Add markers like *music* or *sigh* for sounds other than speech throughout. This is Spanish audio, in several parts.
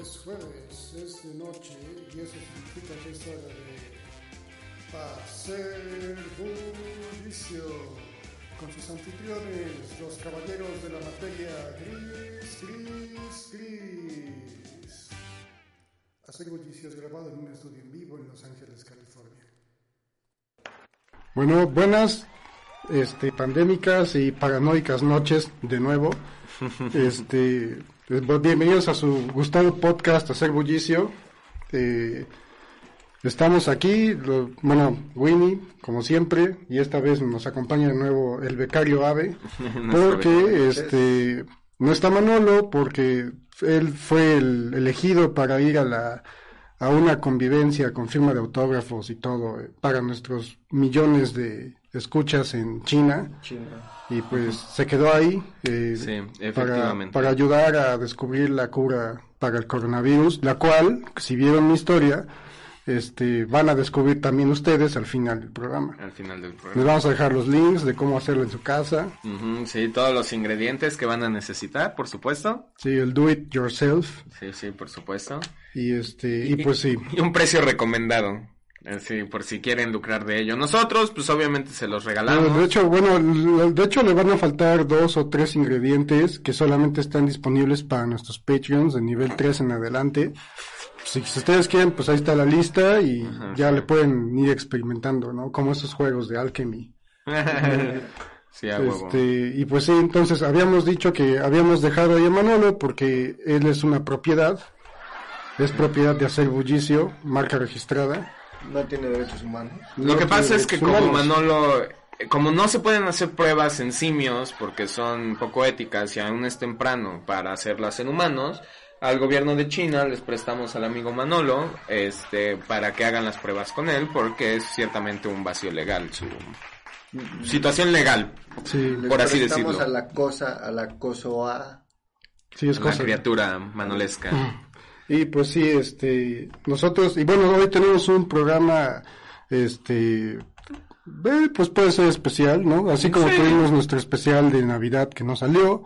Es jueves, es de noche y eso significa que es hora de hacer bullicio con sus anfitriones, los caballeros de la materia gris, gris, gris. Hacer bullicio es grabado en un estudio en vivo en Los Ángeles, California. Bueno, buenas este, pandémicas y paranoicas noches de nuevo. *laughs* Este, bienvenidos a su gustado podcast Hacer Bullicio. Eh, estamos aquí, lo- bueno, Winnie, como siempre, y esta vez nos acompaña de nuevo el becario Ave, *laughs* porque este, no está Manolo, porque él fue el elegido para ir a la a una convivencia con firma de autógrafos y todo eh, para nuestros millones de escuchas en China y pues se quedó ahí eh, Sí, para, efectivamente. para ayudar a descubrir la cura para el coronavirus, la cual, si vieron mi historia, este, van a descubrir también ustedes al final del programa. Al final del Les programa. vamos a dejar los links de cómo hacerlo en su casa. Ujú, sí, todos los ingredientes que van a necesitar, por supuesto. Sí, el do it yourself. Sí, sí, por supuesto. Y este, y pues sí. Y un precio recomendado. Sí, por si quieren lucrar de ello. Nosotros, pues obviamente se los No, regalamos. de hecho, bueno, de hecho le van a faltar dos o tres ingredientes que solamente están disponibles para nuestros Patreons de nivel 3 en adelante. Si, si ustedes quieren, pues ahí está la lista y ya le pueden ir experimentando, ¿no? Como esos juegos de Alchemy. *laughs* sí, a huevo. Este, y pues sí, entonces habíamos dicho que habíamos dejado ahí a Manolo porque él es una propiedad, es propiedad de hacer bullicio, marca registrada. No tiene derechos humanos. Lo No que pasa es que como humanos. Manolo, como no se pueden hacer pruebas en simios porque son poco éticas y aún es temprano para hacerlas en humanos, al gobierno de China les prestamos al amigo Manolo, este, para que hagan las pruebas con él porque es ciertamente un vacío legal su situación legal, Sí, Les por así prestamos decirlo. a la cosa, a la cosoa. sí es la cosa. criatura manolesca. Y pues sí, este, nosotros, y bueno, hoy tenemos un programa, este, eh, pues puede ser especial, ¿no? Así como Sí. tuvimos nuestro especial de Navidad que no salió,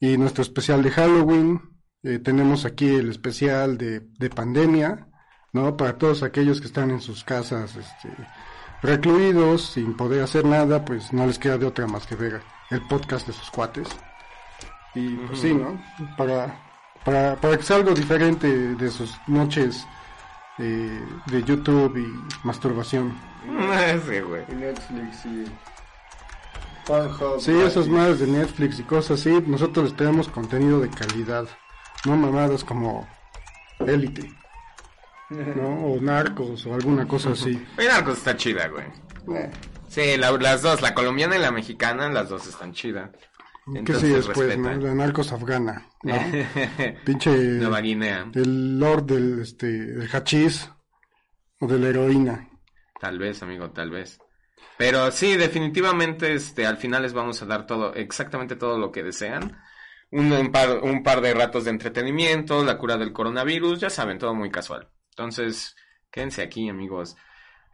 y nuestro especial de Halloween, eh, tenemos aquí el especial de, de pandemia, ¿no? Para todos aquellos que están en sus casas, este, recluidos, sin poder hacer nada, pues no les queda de otra más que ver el podcast de sus cuates. Y pues sí, ¿no? Para, para, para que sea algo diferente de sus noches eh, de YouTube y masturbación. *laughs* sí, güey. Y Netflix y Pornhub. Sí, esas madres de Netflix y cosas así, nosotros les tenemos contenido de calidad, no mamadas como Élite, ¿no? *laughs* O Narcos o alguna cosa así. *laughs* Oye, Narcos está chida, güey. Eh, Sí, la- las dos, la colombiana y la mexicana, las dos están chidas. ¿Qué Entonces, sigue después, no? La Narcos afgana, ¿no? *laughs* Pinche... Nueva Guinea. El lord del, este, del hachís o de la heroína. Tal vez, amigo, tal vez. Pero sí, definitivamente, este, al final les vamos a dar todo, exactamente todo lo que desean. Un, un par, un par de ratos de entretenimiento, la cura del coronavirus, ya saben, todo muy casual. Entonces, quédense aquí, amigos.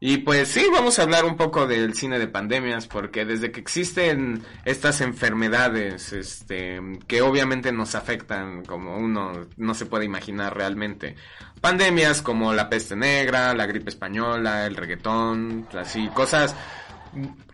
Y pues sí, vamos a hablar un poco del cine de pandemias, porque desde que existen estas enfermedades, este, que obviamente nos afectan como uno no se puede imaginar realmente. Pandemias como la peste negra, la gripe española, el reggaetón, así, cosas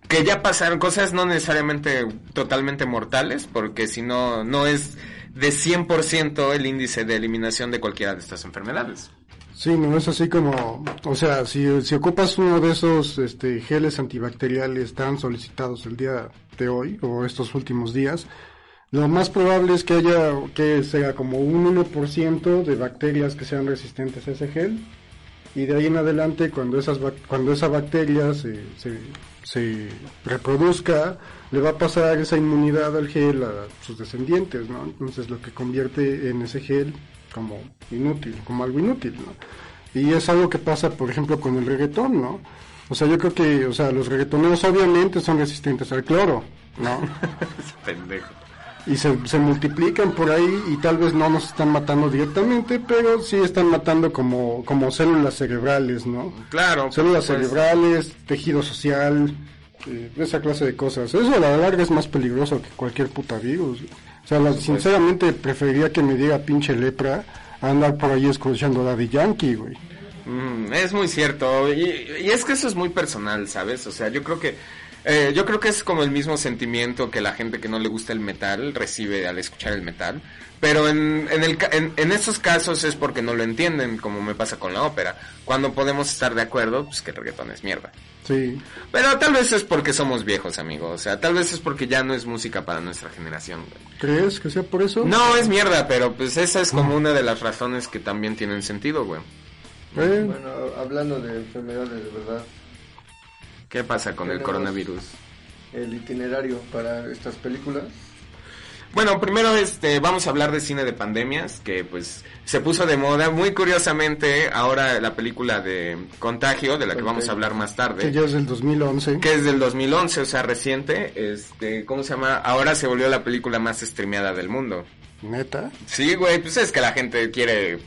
que ya pasaron, cosas no necesariamente totalmente mortales, porque si no, no es de 100% el índice de eliminación de cualquiera de estas enfermedades. Sí, no es así como, o sea, si, ocupas uno de esos este, geles antibacteriales tan solicitados el día de hoy o estos últimos días, lo más probable es que haya, que sea como un 1% de bacterias que sean resistentes a ese gel y de ahí en adelante cuando esas cuando esa bacteria se, se, se reproduzca le va a pasar esa inmunidad al gel a sus descendientes, ¿no? Entonces lo que convierte en ese gel como inútil, como algo inútil, ¿no? Y es algo que pasa, por ejemplo, con el reggaetón, ¿no? O sea, yo creo que, o sea, los reggaetoneros obviamente son resistentes al cloro, ¿no? *laughs* Pendejo. y se, se multiplican por ahí y tal vez no nos están matando directamente, pero sí están matando como, como células cerebrales, ¿no? Claro. Células pues, cerebrales, tejido social, eh, esa clase de cosas. Eso a la larga es más peligroso que cualquier puta virus. O sea, la- sinceramente preferiría que me diera pinche lepra a andar por ahí escuchando Daddy Yankee, güey. Mm, es muy cierto. Y, y es que eso es muy personal, ¿sabes? O sea, yo creo que eh, yo creo que es como el mismo sentimiento que la gente que no le gusta el metal recibe al escuchar el metal. Pero en, en, el, ca- en, en esos casos es porque no lo entienden, como me pasa con la ópera. Cuando podemos estar de acuerdo, pues que el reggaetón es mierda. Sí, Pero tal vez es porque somos viejos, amigo. O sea, tal vez es porque ya no es música para nuestra generación. güey. ¿crees que sea por eso? No, es mierda, pero pues esa es como una de las razones que también tienen sentido, güey. Eh, Bueno, hablando de enfermedades de verdad, ¿Qué pasa con el coronavirus? el itinerario para estas películas. Bueno, primero este vamos a hablar de cine de pandemias, que pues se puso de moda. Muy curiosamente, ahora la película de Contagio, de la que vamos a hablar más que tarde, ya es del 2011. que es del 2011, o sea, reciente, este, ¿cómo se llama? Ahora se volvió la película más streameada del mundo. Neta. Sí, güey, pues es que la gente quiere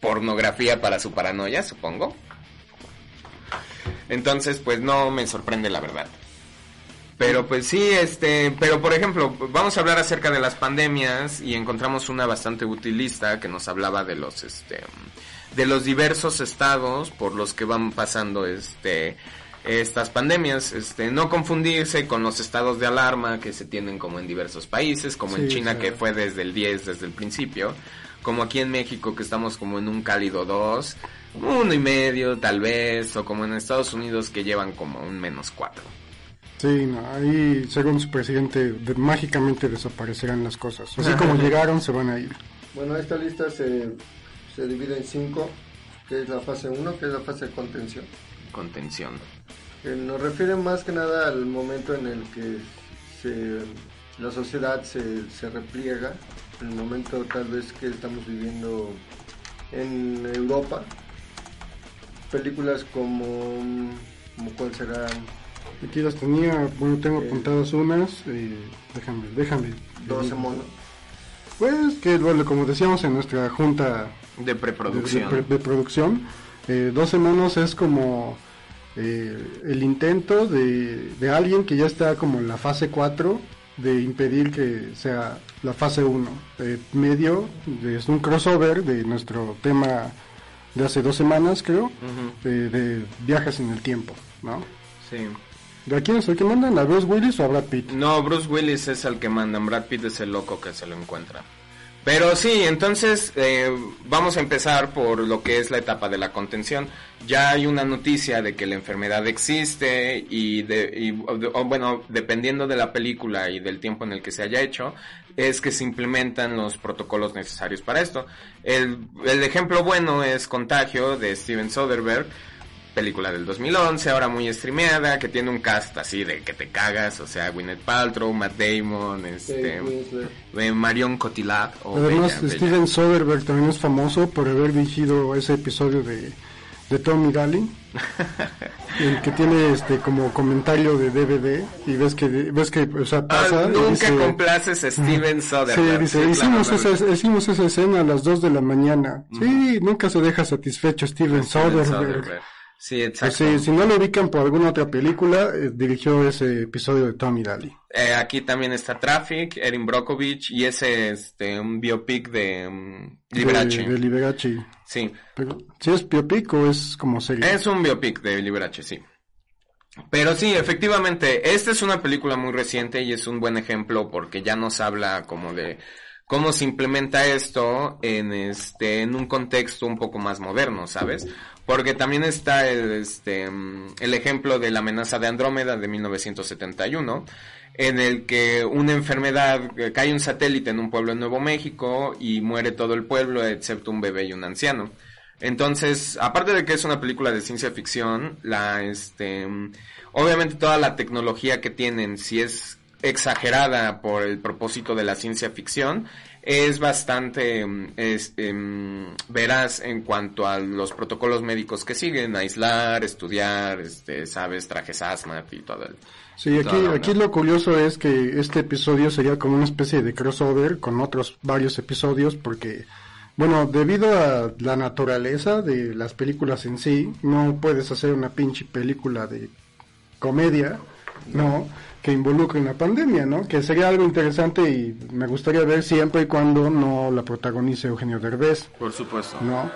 pornografía para su paranoia, supongo. Entonces, pues no me sorprende la verdad. Pero pues sí, este, pero por ejemplo, vamos a hablar acerca de las pandemias y encontramos una bastante utilista que nos hablaba de los este de los diversos estados por los que van pasando este estas pandemias, este no confundirse con los estados de alarma que se tienen como en diversos países, como en China que fue desde el 10 desde el principio, como aquí en México que estamos como en un cálido 2, uno y medio tal vez, o como en Estados Unidos que llevan como un menos 4. Sí, no, ahí, según su presidente, de- mágicamente desaparecerán las cosas. Así *laughs* como llegaron, se van a ir. Bueno, esta lista se, se divide en cinco, que es la fase 1, que es la fase de contención. Contención. nos refiere más que nada al momento en el que se- la sociedad se, se repliega, el momento tal vez que estamos viviendo en Europa. Películas como, como cuál será Aquí las tenía, bueno, tengo Eh. apuntadas unas. eh, déjame, déjame. 12 monos. Pues que, bueno, como decíamos en nuestra junta De de, preproducción. de- de producción, eh, 12 monos es como eh, el intento de, de alguien que ya está como en la fase 4 de impedir que sea la fase 1. Eh, medio, es un crossover de nuestro tema de hace dos semanas, creo, Ujú, de, de viajes en el tiempo, ¿no? Sí. ¿De quién es el que mandan? ¿A Bruce Willis o a Brad Pitt? No, Bruce Willis es el que mandan, Brad Pitt es el loco que se lo encuentra. Pero sí, entonces eh, vamos a empezar por lo que es la etapa de la contención. Ya hay una noticia de que la enfermedad existe y, de, y bueno, dependiendo de la película y del tiempo en el que se haya hecho, es que se implementan los protocolos necesarios para esto. El, el ejemplo bueno es Contagio de Steven Soderbergh, película del 2011, ahora muy streameada, que tiene un cast así de que te cagas, o sea, Gwyneth Paltrow, Matt Damon, este, eh, Marion Cotillard, o Además, Bella, Bella. Steven Soderbergh también es famoso por haber dirigido ese episodio de, de Tommy Daly, *laughs* el que tiene este como comentario de DVD y ves que ves que o sea Ah, pasa y nunca dice- complaces a Steven Sí, Soderbergh. dice, Sí, hicimos, claro, esa, hicimos esa escena a las 2 de la mañana. Sí, nunca se deja satisfecho Steven, Steven Soderbergh. Soderbergh. Sí, exacto. si no lo ubican por alguna otra película, eh, dirigió ese episodio de Tommy Daly. Eh, aquí también está Traffic, Erin Brockovich y ese, este, un biopic de um, Liberace. De, de Liberace. Sí, Pero, ¿Sí es biopic o es como serie? Es un biopic de Liberace, sí. Pero sí, efectivamente, esta es una película muy reciente y es un buen ejemplo porque ya nos habla como de cómo se implementa esto en este en un contexto un poco más moderno, ¿sabes? Porque también está el este el ejemplo de la amenaza de Andrómeda de 1971 en el que una enfermedad eh, cae un satélite en un pueblo en Nuevo México y muere todo el pueblo excepto un bebé y un anciano. Entonces, aparte de que es una película de ciencia ficción, la este obviamente toda la tecnología que tienen si es exagerada por el propósito de la ciencia ficción, es bastante mm, es, em, veraz en cuanto a los protocolos médicos que siguen, aislar, estudiar, este, sabes, trajes hazmat y todo el... Sí, aquí, aquí lo curioso es que este episodio sería como una especie de crossover con otros varios episodios porque, bueno, debido a la naturaleza de las películas en sí, no puedes hacer una pinche película de comedia ¿no? Que involucren la pandemia, ¿no? Que sería algo interesante y me gustaría ver siempre y cuando no la protagonice Eugenio Derbez, Por supuesto. ¿no?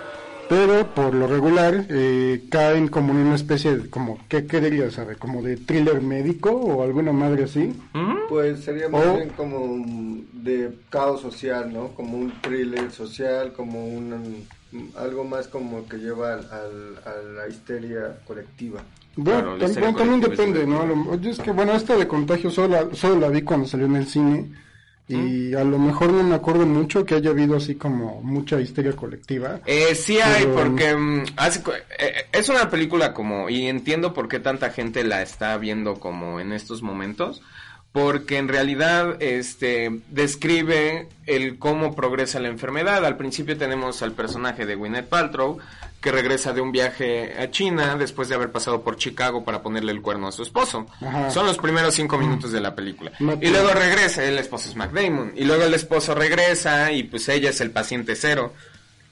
Pero por lo regular eh, caen como en una especie de, como, ¿qué, qué dirías, sabe? Como de thriller médico o alguna madre así. ¿Mm? Pues sería más O- bien como de caos social, ¿no? Como un thriller social, como un algo más como que lleva al, al- a la histeria colectiva. Bueno, Claro, la tam- historia bueno, también depende, ¿no? Lo- yo es que, bueno, esta de contagio solo la, solo la vi cuando salió en el cine y a lo mejor no me acuerdo mucho que haya habido así como mucha histeria colectiva. Eh, sí hay, Pero- porque mm, hace co- eh, es una película como, y entiendo por qué tanta gente la está viendo como en estos momentos, porque en realidad este describe el cómo progresa la enfermedad. Al principio tenemos al personaje de Gwyneth Paltrow, que regresa de un viaje a China después de haber pasado por Chicago para ponerle el cuerno a su esposo. Ajá. Son los primeros cinco minutos de la película. Y luego regresa, el esposo es Mac Damon. Y luego el esposo regresa y pues ella es el paciente cero.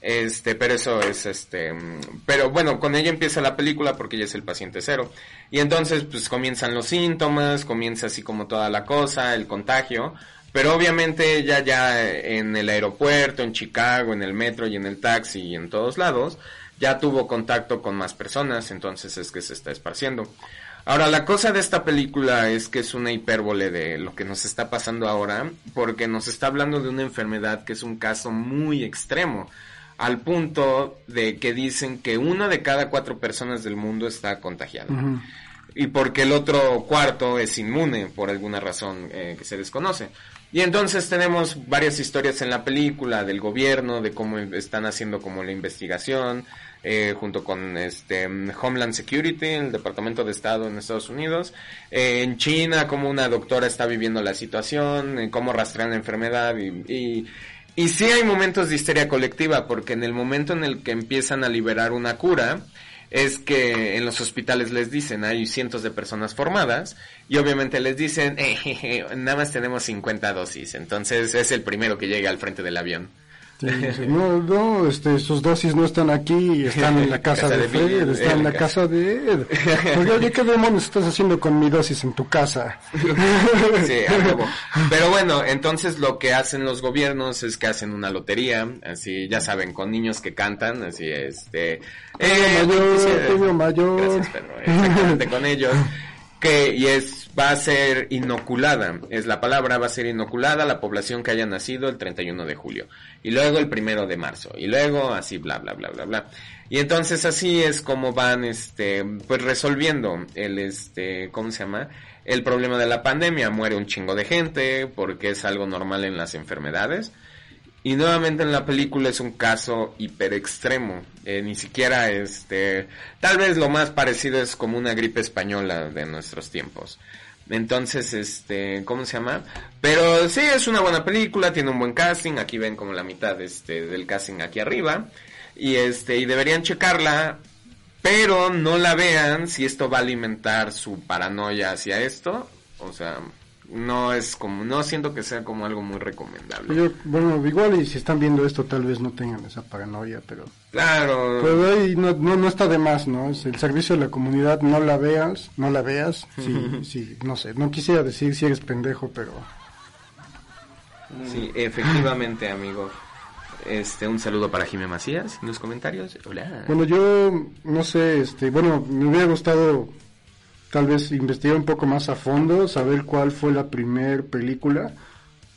Este, pero eso es este, mm, pero bueno, con ella empieza la película porque ella es el paciente cero. Y entonces pues comienzan los síntomas, comienza así como toda la cosa, el contagio. Pero obviamente ella ya en el aeropuerto, en Chicago, en el metro y en el taxi y en todos lados, ya tuvo contacto con más personas, entonces es que se está esparciendo. Ahora, la cosa de esta película es que es una hipérbole de lo que nos está pasando ahora, porque nos está hablando de una enfermedad que es un caso muy extremo, al punto de que dicen que una de cada cuatro personas del mundo está contagiada. Y porque el otro cuarto es inmune por alguna razón eh, que se desconoce. Y entonces tenemos varias historias en la película del gobierno, de cómo están haciendo como la investigación, eh, junto con este Homeland Security, el Departamento de Estado en Estados Unidos, eh, en China, cómo una doctora está viviendo la situación, eh, cómo rastrean la enfermedad y, y, y sí hay momentos de histeria colectiva, porque en el momento en el que empiezan a liberar una cura, es que en los hospitales les dicen, hay cientos de personas formadas, y obviamente les dicen, "Eh, jeje, nada más tenemos 50 dosis, entonces es el primero que llega al frente del avión. Sí, no, no, este, sus dosis no están aquí, están en la casa, Casa de, de Fred, están en la casa de Ed. Oye, oye, ¿qué demonios estás haciendo con mi dosis en tu casa? *laughs* Sí. Pero bueno, entonces lo que hacen los gobiernos es que hacen una lotería, así, ya saben, con niños que cantan, así, este... Premio mayor, mayor. Gracias, Pedro. Exactamente, con ellos. Que, y es, va a ser inoculada, es la palabra, va a ser inoculada la población que haya nacido el 31 de julio. Y luego el primero de marzo. Y luego así, bla, bla, bla, bla, bla. Y entonces así es como van, este, pues resolviendo el, este, ¿cómo se llama? El problema de la pandemia. Muere un chingo de gente porque es algo normal en las enfermedades. Y nuevamente en la película es un caso hiper extremo. Eh, ni siquiera este. Tal vez lo más parecido es como una gripe española de nuestros tiempos. Entonces, este, ¿cómo se llama? Pero sí, es una buena película, tiene un buen casting. Aquí ven como la mitad este, del casting aquí arriba. Y este, y deberían checarla. Pero no la vean si esto va a alimentar su paranoia hacia esto. O sea, no es como, no siento que sea como algo muy recomendable. Yo, bueno, igual y si están viendo esto tal vez no tengan esa paranoia, pero... Claro. Pero ahí no, no, no está de más, ¿no? Es el servicio de la comunidad, no la veas, no la veas, *laughs* sí, sí, no sé, no quisiera decir si eres pendejo, pero... Sí, efectivamente, amigo. Este, un saludo para Jimé Macías en los comentarios. Hola. Bueno, yo no sé, este, bueno, me hubiera gustado tal vez investigar un poco más a fondo, saber cuál fue la primer película,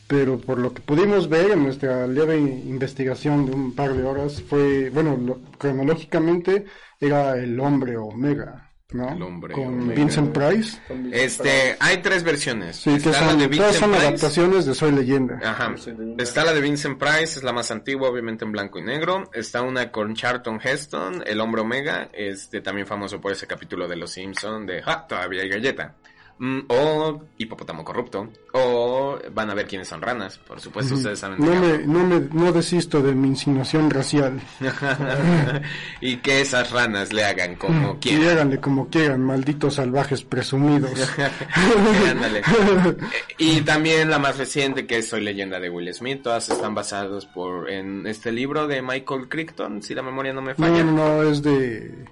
pero por lo que pudimos ver en nuestra leve investigación de un par de horas fue, bueno, lo- cronológicamente era El Hombre Omega, ¿no? El Hombre Con. Vincent Price. Este, hay tres versiones. Sí, que son, de todas son Price. adaptaciones de Soy Leyenda. Ajá. Está la de Vincent Price, es la más antigua, obviamente en blanco y negro. Está una con Charlton Heston, El Hombre Omega, este también famoso por ese capítulo de Los Simpson de "Ja, todavía hay galleta. Mm, o Hipopótamo Corrupto. O van a ver quiénes son ranas. Por supuesto, ustedes saben. No me, no me, no desisto de mi insinuación racial. *laughs* y que esas ranas le hagan como Y quieran. háganle como quieran, malditos salvajes presumidos. *laughs* *laughs* Y también la más reciente que es Soy leyenda de Will Smith, todas están basadas por en este libro de Michael Crichton, si la memoria no me falla. no, no, es de...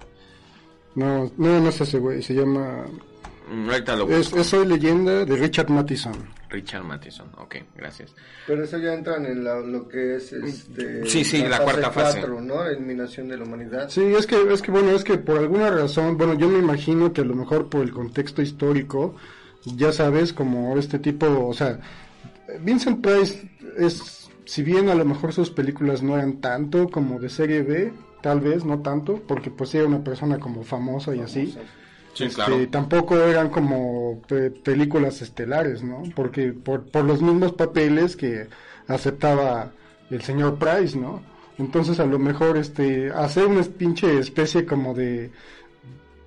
No, no, no es ese güey, se llama... Ahorita lo Es, es Soy Leyenda de Richard Matheson. Richard Matheson. Ok, gracias. Pero eso ya entra en la- lo que es este, Sí, sí, la cuarta fase. cuatro, ¿no? Eliminación de la humanidad. Sí, es que, es que bueno, es que por alguna razón, bueno, yo me imagino que a lo mejor por el contexto histórico, ya sabes, como este tipo, o sea, Vincent Price es, si bien a lo mejor sus películas no eran tanto como de serie B, tal vez, no tanto, porque pues era una persona como famosa y así. Sí, Este, claro. Tampoco eran como pe- películas estelares, ¿no? Porque por, por los mismos papeles que aceptaba el señor Price, ¿no? Entonces a lo mejor este hacer una pinche especie como de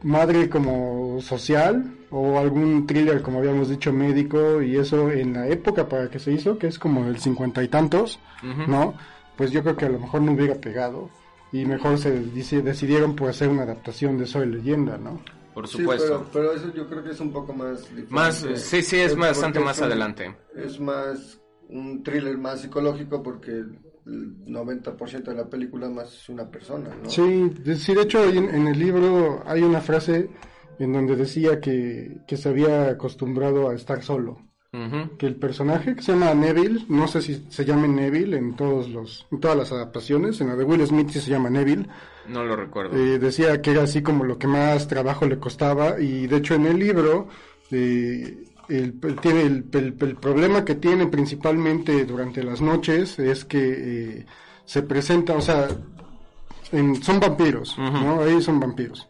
madre como social o algún thriller como habíamos dicho médico y eso en la época para que se hizo que es como el cincuenta y tantos no pues yo creo que a lo mejor no hubiera pegado y mejor se decidieron por hacer una adaptación de Soy Leyenda no Por Sí, supuesto. pero, pero eso yo creo que es un poco más diferente. Más, sí, sí, es bastante más un- adelante. Es más un thriller más psicológico porque el 90% de la película más es una persona, ¿no? Sí, de, sí, de hecho en, en el libro hay una frase en donde decía que, que se había acostumbrado a estar solo. Que el personaje que se llama Neville, no sé si se llame Neville en, todos los, en todas las adaptaciones, en la de Will Smith sí se llama Neville, No lo recuerdo. eh, decía que era así como lo que más trabajo le costaba y de hecho en el libro eh, el, tiene el, el- el problema que tiene principalmente durante las noches es que eh, se presenta, o sea, en- son vampiros, ¿no? Ahí son vampiros.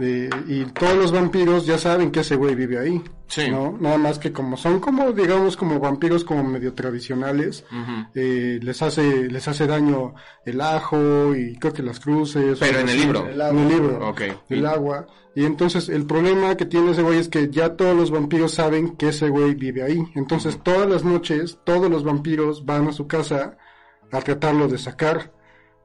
Eh, y todos los vampiros ya saben que ese güey vive ahí, Sí. ¿no? Nada más que como son como, digamos, como vampiros como medio tradicionales, eh, les hace les hace daño el ajo y creo que las cruces. Pero en el libro. El En el libro. Ok. El agua. Y entonces el problema que tiene ese güey es que ya todos los vampiros saben que ese güey vive ahí. Entonces todas las noches todos los vampiros van a su casa a tratarlo de sacar.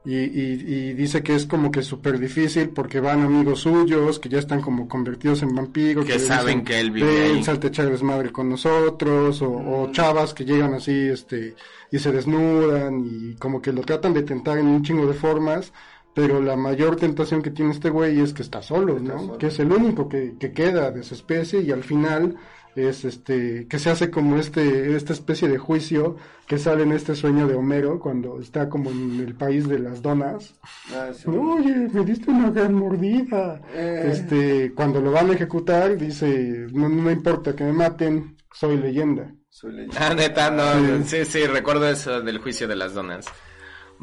Y, y, y dice que es como que súper difícil porque van amigos suyos que ya están como convertidos en vampiros. Que saben que él vive "Ven, ahí". salte echar desmadre con nosotros. O, o chavas que llegan así este y se desnudan y como que lo tratan de tentar en un chingo de formas. Pero la mayor tentación que tiene este güey es que está solo, Está ¿no? solo. Que es el único que, que queda de su especie y al final es este que se hace como este esta especie de juicio que sale en este sueño de Homero cuando está como en el país de las donas. Ah, sí. Oye, me diste una gran mordida. Eh. Este, cuando lo van a ejecutar dice, no, no me importa que me maten, soy leyenda. Soy leyenda. Ah, neta, no. Sí, sí, recuerdo eso del juicio de las donas.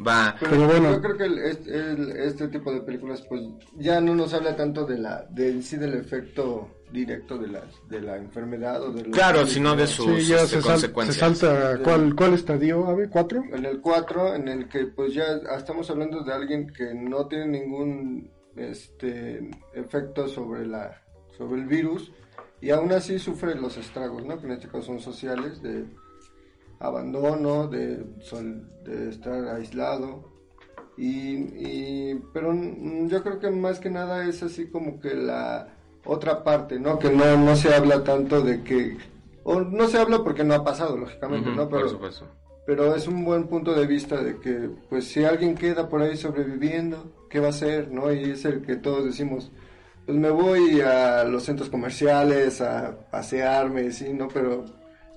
Va. Pero, Pero bueno. yo creo que el- este, el- este tipo de películas pues ya no nos habla tanto de la de en sí del efecto directo de la de la enfermedad o de lo Claro, sino de sus Sí, ya este, se, sal- se consecuencias. salta, ¿cuál, cuál estadio, Ave? ¿Cuatro? en el 4 en el que pues ya estamos hablando de alguien que no tiene ningún este efecto sobre la sobre el virus y aún así sufre los estragos no que en este caso son sociales de abandono de sol- de estar aislado y, y- pero yo creo que más que nada es así como que la otra parte no que no no se habla tanto de que o no se habla porque no ha pasado lógicamente no pero por supuesto. pero es un buen punto de vista de que, pues, si alguien queda por ahí sobreviviendo, ¿qué va a hacer, no? Y es el que todos decimos, pues me voy a los centros comerciales a pasearme, sí, ¿no? Pero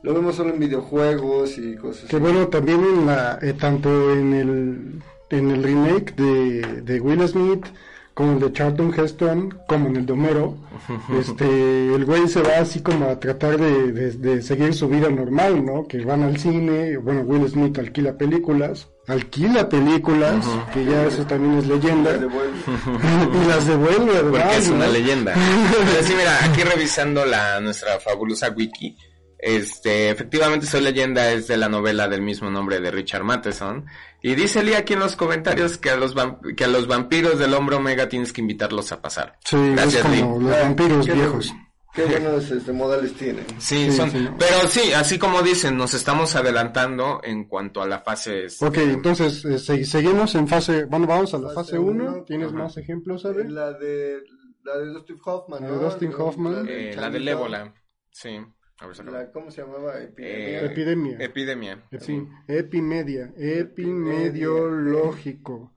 lo vemos solo en videojuegos y cosas Que así. bueno, también en la, eh, tanto en el, en el remake de, de Will Smith, como el de Charlton Heston, como en el de Homero, *laughs* este, el güey se va así como a tratar de, de- de seguir su vida normal, ¿no? Que van al cine, bueno, Will Smith alquila películas, alquila películas, que ya eso también es leyenda, vuelta. *laughs* y las devuelve, ¿verdad? Porque es una *laughs* leyenda. Pero sí, mira, aquí revisando la nuestra fabulosa wiki, este, efectivamente Soy Leyenda es de la novela del mismo nombre de Richard Matheson. Y dice Lee aquí en los comentarios que a los, vam- que a los vampiros del hombre omega tienes que invitarlos a pasar. Sí, Gracias, es como Lee. los vampiros Qué- viejos. Qué buenos este, modales tienen. Sí, Sí, son, sí. pero sí, así como dicen, nos estamos adelantando en cuanto a la fase. este, Ok, entonces eh, se- seguimos en fase, bueno, vamos a la Fase fase 1, uno, ¿tienes ajá. más ejemplos, sabes? La de, la de Dustin Hoffman, La ¿no? de Dustin Hoffman. eh, la del ébola. Sí. La, ¿Cómo se llamaba? Epidemia. Eh, Epidemia. Epidemia. Sí, epimedia, epimediológico.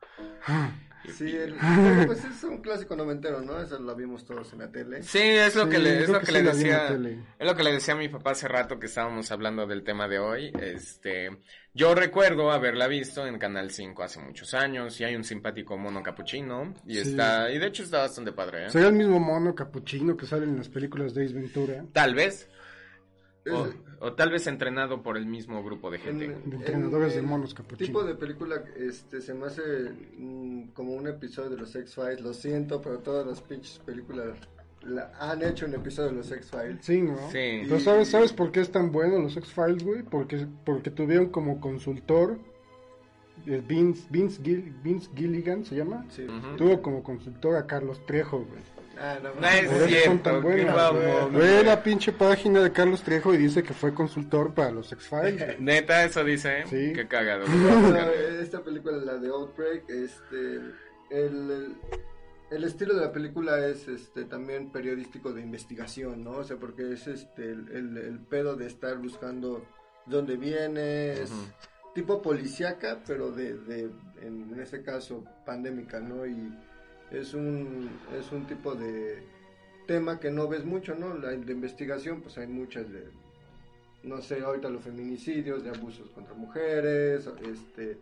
Sí, el, pero pues es un clásico noventero, ¿no? Eso lo vimos todos en la tele. Sí, es lo Sí, que le, es lo que que le la la decía, es lo que le decía a mi papá hace rato que estábamos hablando del tema de hoy. Este, yo recuerdo haberla visto en Canal 5 hace muchos años y hay un simpático mono capuchino y Sí. está, y de hecho está bastante padre, ¿eh? Sería el mismo mono capuchino que sale en las películas de Ace Ventura. Tal vez, o, tal vez entrenado por el mismo grupo de gente. En- De entrenadores de el monos capuchinos. tipo de película este se me hace mm, como un episodio de los X-Files, lo siento, pero todas las pinches películas la- han hecho un episodio de los X-Files. Sí, ¿no? Sí. Pero ¿sabes, ¿sabes por qué es tan bueno los X-Files, güey? Porque, porque tuvieron como consultor eh, Vince, Vince, Gill- Vince Gilligan, ¿se llama? Sí. Tuvo como consultor a Carlos Trejo, güey. Ah, no, No es cierto, pinche página de Carlos Trejo y dice que fue consultor para los X-Files. Neta, eso dice, Sí. qué cagado. *laughs* No, esta película, la de Outbreak, este, el, el, estilo de la película es este también periodístico de investigación, ¿no? O sea, porque es este el, el, el pedo de estar buscando dónde viene, es Ujú. tipo policíaca, pero de, de en, en este caso pandémica, ¿no? Y es un es un tipo de tema que no ves mucho, ¿no? La de investigación, pues hay muchas de no sé, ahorita los feminicidios, de abusos contra mujeres, este,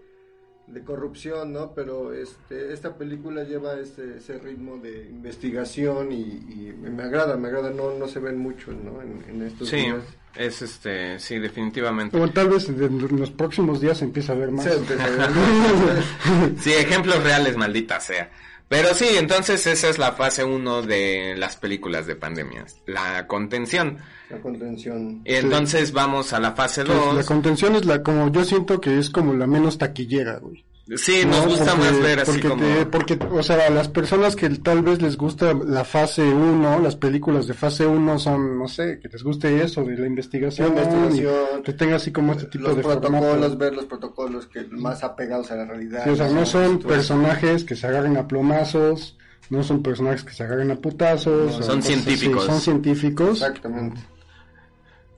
de corrupción, ¿no? Pero este, esta película lleva ese, ese ritmo de investigación y, y me agrada, me agrada, no, no se ven mucho, ¿no? En, en estos Sí, días. es este, sí, definitivamente. Bueno, tal vez en los próximos días se empieza a ver más. A ver. *laughs* Sí, ejemplos reales, maldita sea. Pero sí, entonces esa es la fase 1 de las películas de pandemias, la contención. La contención. Y entonces vamos a la fase Pues, la 2. contención es la, como yo siento que es como la menos taquillera, güey. Sí, nos No, gusta porque- más ver así porque como... te- porque, o sea, las personas que tal vez les gusta la fase 1, las películas de fase 1 son, no sé, que les guste eso de la investigación, La investigación. que tenga así como este tipo los de protocolos, formato. ver los protocolos que más apegados a la realidad. Sí, o sea, no son personajes que se agarren a plomazos, no son personajes que se agarren a putazos. No, son así, científicos. son científicos. Exactamente.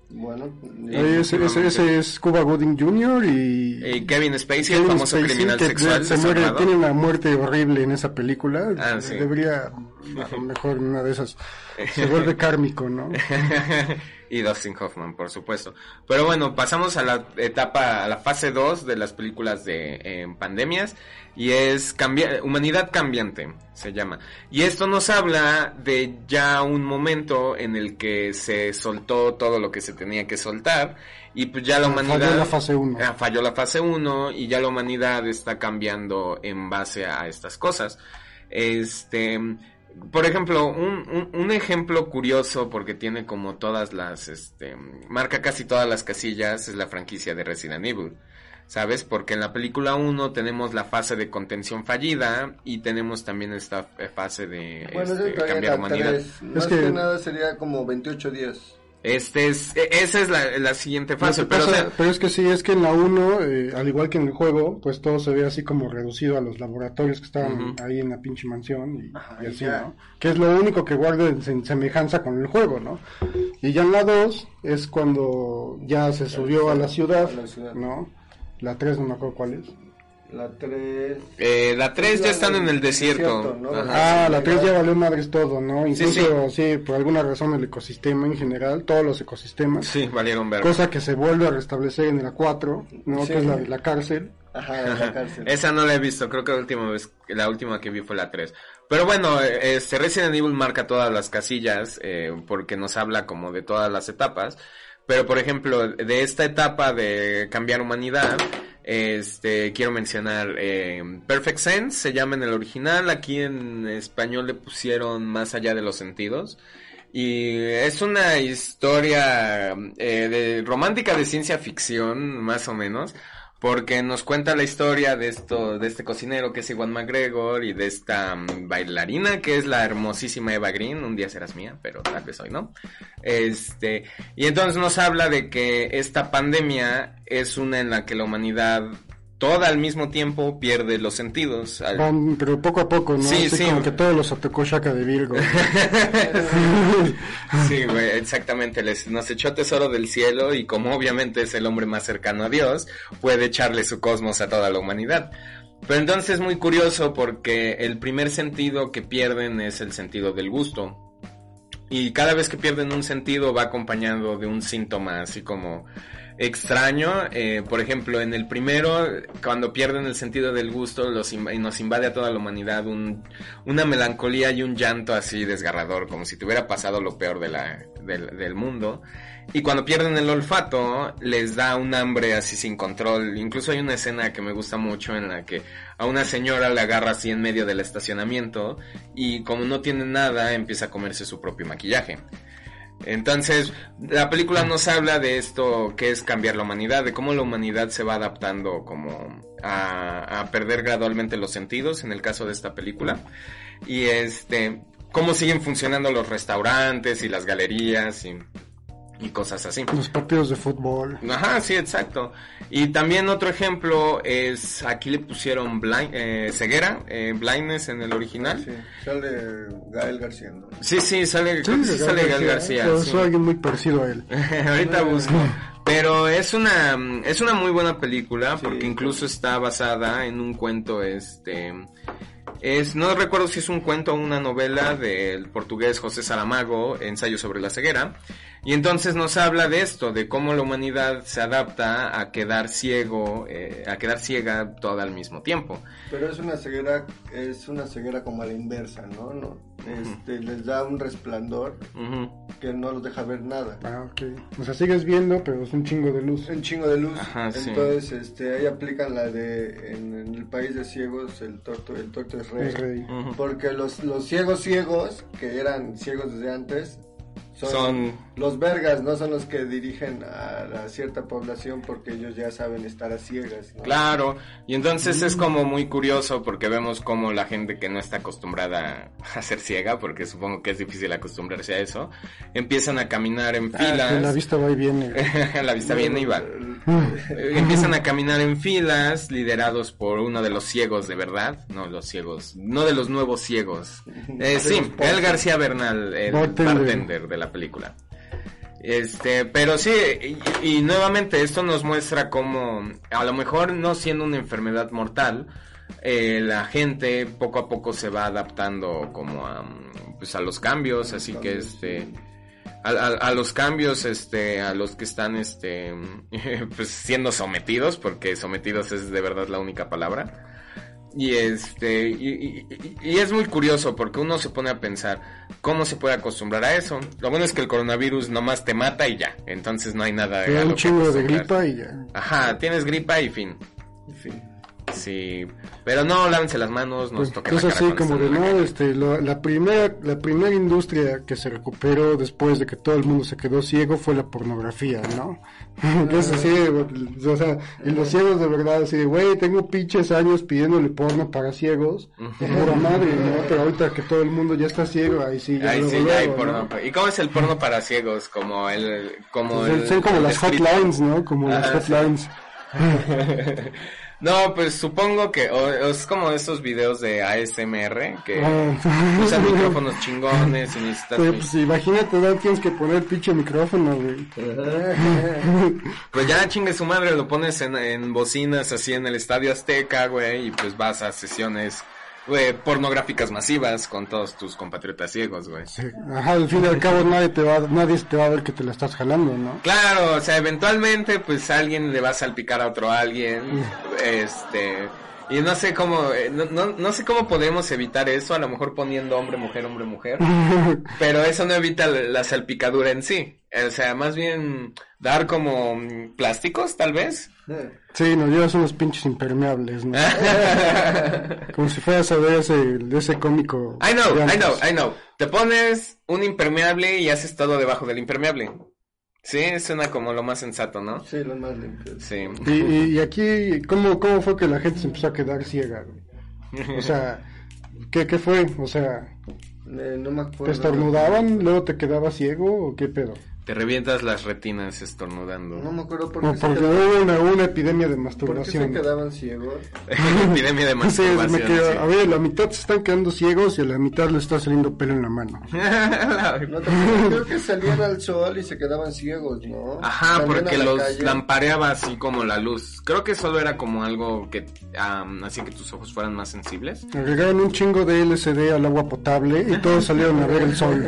Bueno, ese, ese, ese es Cuba Gooding Jr. y... Y Kevin Spacey, el Kevin famoso Spacey, criminal que sexual se muere, tiene una muerte horrible en esa película. Ah, sí. Debería, a lo mejor en una de esas, se vuelve *laughs* kármico, ¿no? *laughs* y Dustin Hoffman, por supuesto. Pero bueno, pasamos a la etapa, a la fase 2 de las películas de eh, pandemias y es cambia humanidad cambiante, se llama. Y esto nos habla de ya un momento en el que se soltó todo lo que se tenía que soltar y pues ya la Falló humanidad la fase 1. Ah, falló la fase 1 y ya la humanidad está cambiando en base a estas cosas. Este, por ejemplo, un, un, un ejemplo curioso porque tiene como todas las, este, marca casi todas las casillas es la franquicia de Resident Evil. ¿Sabes? Porque en la película 1 tenemos la fase de contención fallida y tenemos también esta eh, fase de Bueno, este, cambiar la humanidad. Más que- que... nada sería como 28 días. Este es, e- esa es la, la siguiente fase, pero o pasa- sea, pero es que sí, es que en la 1, eh, al igual que en el juego, pues todo se ve así como reducido a los laboratorios que estaban ahí en la pinche mansión y, Ajá, y y así, ya. ¿no? Que es lo único que guarda en sem- semejanza con el juego, ¿no? Y ya en la 2 es cuando ya se subió a la ciudad, A la ciudad. ¿no? La 3 no me acuerdo cuál es. La 3. eh, la 3 ya están en el desierto. desierto, ¿no? Ah, la 3 ya valió madres todo, ¿no? Sí, Incluso, sí, por alguna razón el ecosistema en general, todos los ecosistemas. Sí, valieron ver. Cosa que se vuelve a restablecer en la 4, ¿no? Sí. Que es la de la cárcel. Ajá, en la cárcel. Esa no la he visto, creo que la última vez, la última que vi fue la 3. Pero bueno, eh, este Resident Evil marca todas las casillas, eh, porque nos habla como de todas las etapas. Pero por ejemplo, de esta etapa de cambiar humanidad, este, quiero mencionar eh, Perfect Sense, se llama en el original, aquí en español le pusieron Más allá de los sentidos. Y es una historia eh, de romántica de ciencia ficción, más o menos, porque nos cuenta la historia de esto, de este cocinero que es Iwan McGregor y de esta mm, bailarina que es la hermosísima Eva Green, un día serás mía, pero tal vez hoy no. Este, y entonces nos habla de que esta pandemia es una en la que la humanidad toda al mismo tiempo pierde los sentidos. Al- Van, pero poco a poco, ¿no? Sí, Así sí. Como que todos los atacó Shaka de Virgo. *laughs* Sí, güey, exactamente. Les, nos echó tesoro del cielo y como obviamente es el hombre más cercano a Dios, puede echarle su cosmos a toda la humanidad. Pero entonces es muy curioso porque el primer sentido que pierden es el sentido del gusto. Y cada vez que pierden un sentido va acompañado de un síntoma así como extraño. Eh, por ejemplo, en el primero, cuando pierden el sentido del gusto, los y nos invade a toda la humanidad un, una melancolía y un llanto así desgarrador, como si te hubiera pasado lo peor del, del mundo. Y cuando pierden el olfato, les da un hambre así sin control. Incluso hay una escena que me gusta mucho en la que a una señora le agarra así en medio del estacionamiento y como no tiene nada, empieza a comerse su propio maquillaje. Entonces, la película nos habla de esto que es cambiar la humanidad, de cómo la humanidad se va adaptando como a, a perder gradualmente los sentidos, en el caso de esta película. Y este, cómo siguen funcionando los restaurantes y las galerías y y cosas así. Los partidos de fútbol. Ajá, sí, exacto. Y también otro ejemplo es, aquí le pusieron blind, eh, ceguera, eh, blindness en el original. Sí, sale Gael García, ¿no? Sí, sí, sale, sí sale Gael García. Pero sí. Soy alguien muy parecido a él. *laughs* Ahorita busco. Pero es una, es una muy buena película Sí, porque sí. incluso está basada en un cuento, este, es, no recuerdo si es un cuento o una novela del portugués José Saramago, Ensayo sobre la ceguera. Y entonces nos habla de esto, de cómo la humanidad se adapta a quedar ciego, eh, a quedar ciega toda al mismo tiempo. Pero es una ceguera, es una ceguera como a la inversa, ¿no? no este, les da un resplandor Ujú. que no los deja ver nada. Ah, ok. O sea, sigues viendo, pero es un chingo de luz. Un chingo de luz. Ajá, sí. Entonces, este, ahí aplican la de en, en el país de ciegos el torto, el torto es rey. Es rey. Ujú. Porque los, los ciegos ciegos, que eran ciegos desde antes, son, Son- los vergas, no son los que dirigen a, cierta población porque ellos ya saben estar a ciegas. ¿no? Claro, y entonces Mm. es como muy curioso porque vemos como la gente que no está acostumbrada a ser ciega, porque supongo que es difícil acostumbrarse a eso, empiezan a caminar en Ah, que la filas. vista va y viene. *laughs* la vista viene y va. Eh, Empiezan a caminar en filas, liderados por uno de los ciegos de verdad, no los ciegos, no de los nuevos ciegos. Eh, sí, el García Bernal, el Bartender. bartender de la película. Este, pero sí, y, nuevamente esto nos muestra cómo, a lo mejor no siendo una enfermedad mortal, eh, la gente poco a poco se va adaptando como a, pues a los cambios, así que este, a- a los cambios, este, a los que están, este, *laughs* pues siendo sometidos, porque sometidos es de verdad la única palabra. Y este, y, y- y- y es muy curioso porque uno se pone a pensar cómo se puede acostumbrar a eso. Lo bueno es que el coronavirus nomás te mata y ya, entonces no hay nada lo un chingo de gripa y ya. Ajá, tienes gripa y fin. En fin. Sí, pero no, lávense las manos, nos Pues, toquen la cosas cara así como de están en la no, este, lo- la primera, la primera industria que se recuperó después de que todo el mundo se quedó ciego fue la pornografía, ¿no? *laughs* Entonces así, o sea, y los ciegos de verdad así, de, güey, tengo pinches años pidiéndole porno para ciegos, pura madre, ¿no? Pero ahorita que todo el mundo ya está ciego, ahí sí, ya Ahí luego, sí, ya hay luego, porno. ¿no? ¿Y cómo es el porno para ciegos? Como el, como Pues, el, son como el las escrito. hotlines, ¿no? Como las Ajá, sí. *laughs* *laughs* No, pues supongo que o- es como esos videos de ASMR que Ah. usan micrófonos chingones y necesitas... Pero, pues imagínate, ¿no? Tienes que poner pinche micrófono, güey. *laughs* Pues ya chingue su madre, lo pones en, en bocinas así en el Estadio Azteca, güey, y pues vas a sesiones, güey, pornográficas masivas con todos tus compatriotas ciegos, güey. Sí. Ajá, al fin y al cabo nadie te va, nadie te va a ver que te la estás jalando, ¿no? Claro, o sea, eventualmente pues alguien le va a salpicar a otro alguien, este, y no sé cómo, eh, no, no, no sé cómo podemos evitar eso, a lo mejor poniendo hombre, mujer, hombre, mujer, *laughs* pero eso no evita la, la salpicadura en sí, o sea, más bien dar como mm, plásticos, tal vez. Sí, nos llevas unos pinches impermeables, ¿no? *laughs* Como si fueras a ver ese, ese cómico. I know, I know, I know. Te pones un impermeable y haces todo debajo del impermeable. Sí, suena como lo más sensato, ¿no? Sí, los más limpios. Sí. Y, y, y aquí, ¿cómo, ¿cómo fue que la gente se empezó a quedar ciega, güey? O sea, ¿qué, qué fue? O sea, Eh, no me acuerdo. ¿te estornudaban, luego te quedabas ciego o qué pedo? Te revientas las retinas estornudando. No me acuerdo por qué se porque quedaban, hubo una, una epidemia de ¿por qué se masturbación. quedaban ciegos. *laughs* Epidemia de *laughs* Sí, masturbación. me quedo- sí. A ver, la mitad se están quedando ciegos y a la mitad le está saliendo pelo en la mano. *laughs* No, creo que salían al sol y se quedaban ciegos, ¿no? Ajá, Salían porque la los calle. lampareaba así como la luz. Creo que solo era como algo que am, hacía que tus ojos fueran más sensibles. Agregaron un chingo de LCD al agua potable y todos salieron a ver el sol.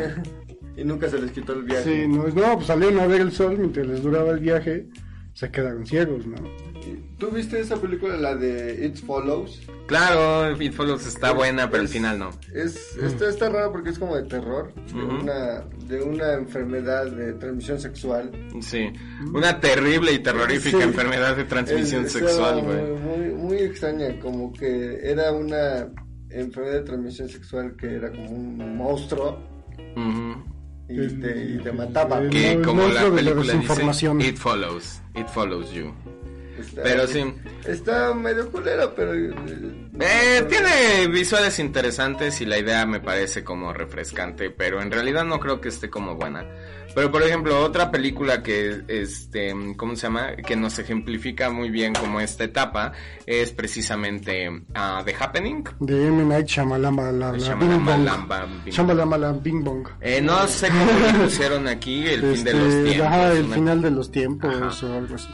Y nunca se les quitó el viaje. Sí, no, no, pues salieron a ver el sol mientras les duraba el viaje, se quedaron ciegos, ¿no? ¿Tú viste esa película, la de It Follows? Claro, It Follows está buena, pero al Es- final no. Es, está, está raro porque es como de terror, de, Ujú. una, de una enfermedad de transmisión sexual. Sí, una terrible y terrorífica Sí. enfermedad de transmisión Es- sexual, güey. Muy, muy, extraña, como que era una enfermedad de transmisión sexual que era como un monstruo Ujú. Y te, y te mataba. el- Que el como la película dice, desinformación. It Follows, It Follows You. Está- Pero sí. Está medio culera, pero... eh, Eh, tiene visuales interesantes y la idea me parece como refrescante, pero en realidad no creo que esté como buena. Pero por ejemplo, otra película que este, ¿cómo se llama? que nos ejemplifica muy bien como esta etapa es precisamente ah, The Happening. De M. Night la Bing Bong. Eh, no sé cómo le pusieron aquí el fin de los Este, tiempos. Ajá, el una- final de los tiempos Ajá. o algo así.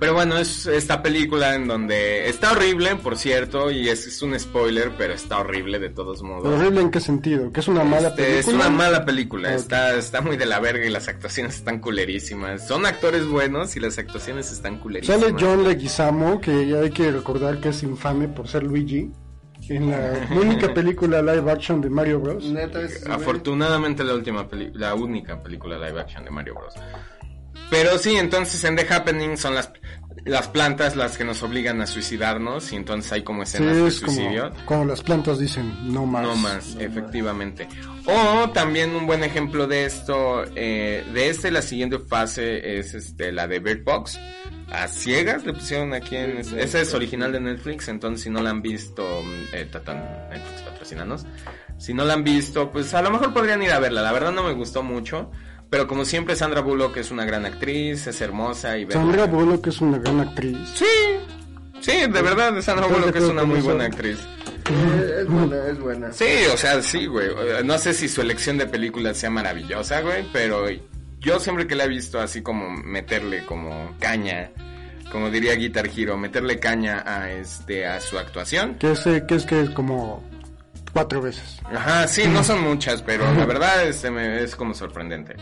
Pero bueno, es esta película en donde está horrible, por cierto, y es, es un spoiler, pero está horrible de todos modos. ¿Horrible en qué sentido? ¿Que es una mala Este, película? Es una mala película, está, está muy de la verga y las actuaciones están culerísimas. Son actores buenos y las actuaciones están culerísimas. Sale John Leguizamo, que ya hay que recordar que es infame por ser Luigi. En la *laughs* única película live action de Mario Bros. Neta, es... Afortunadamente la última peli- la única película live action de Mario Bros. Pero sí, entonces en The Happening son las, las plantas las que nos obligan a suicidarnos y entonces hay como Sí, escenas de es como suicidio. cuando las plantas dicen no más. No más, efectivamente. O también un buen ejemplo de esto, eh, de este, la siguiente fase es este, la de Bird Box. A ciegas le pusieron aquí en... Esa es original de Netflix, entonces si no la han visto, mm, eh, tatan, Netflix patrocinanos. Si no la han visto, pues a lo mejor podrían ir a verla. La verdad no me gustó mucho. Pero como siempre Sandra Bullock es una gran actriz, es hermosa y verla- Sandra Bullock es una gran actriz. Sí, sí, de verdad Sandra Bullock es una muy buena actriz. Es buena, es buena. Sí, o sea, sí, güey. No sé si su elección de películas sea maravillosa, güey, pero yo siempre que la he visto así como meterle como caña, como diría Guitar Hero, meterle caña a este a su actuación. Que es, que es que es como cuatro veces. Ajá, sí, no son muchas, pero la verdad este me- es como sorprendente.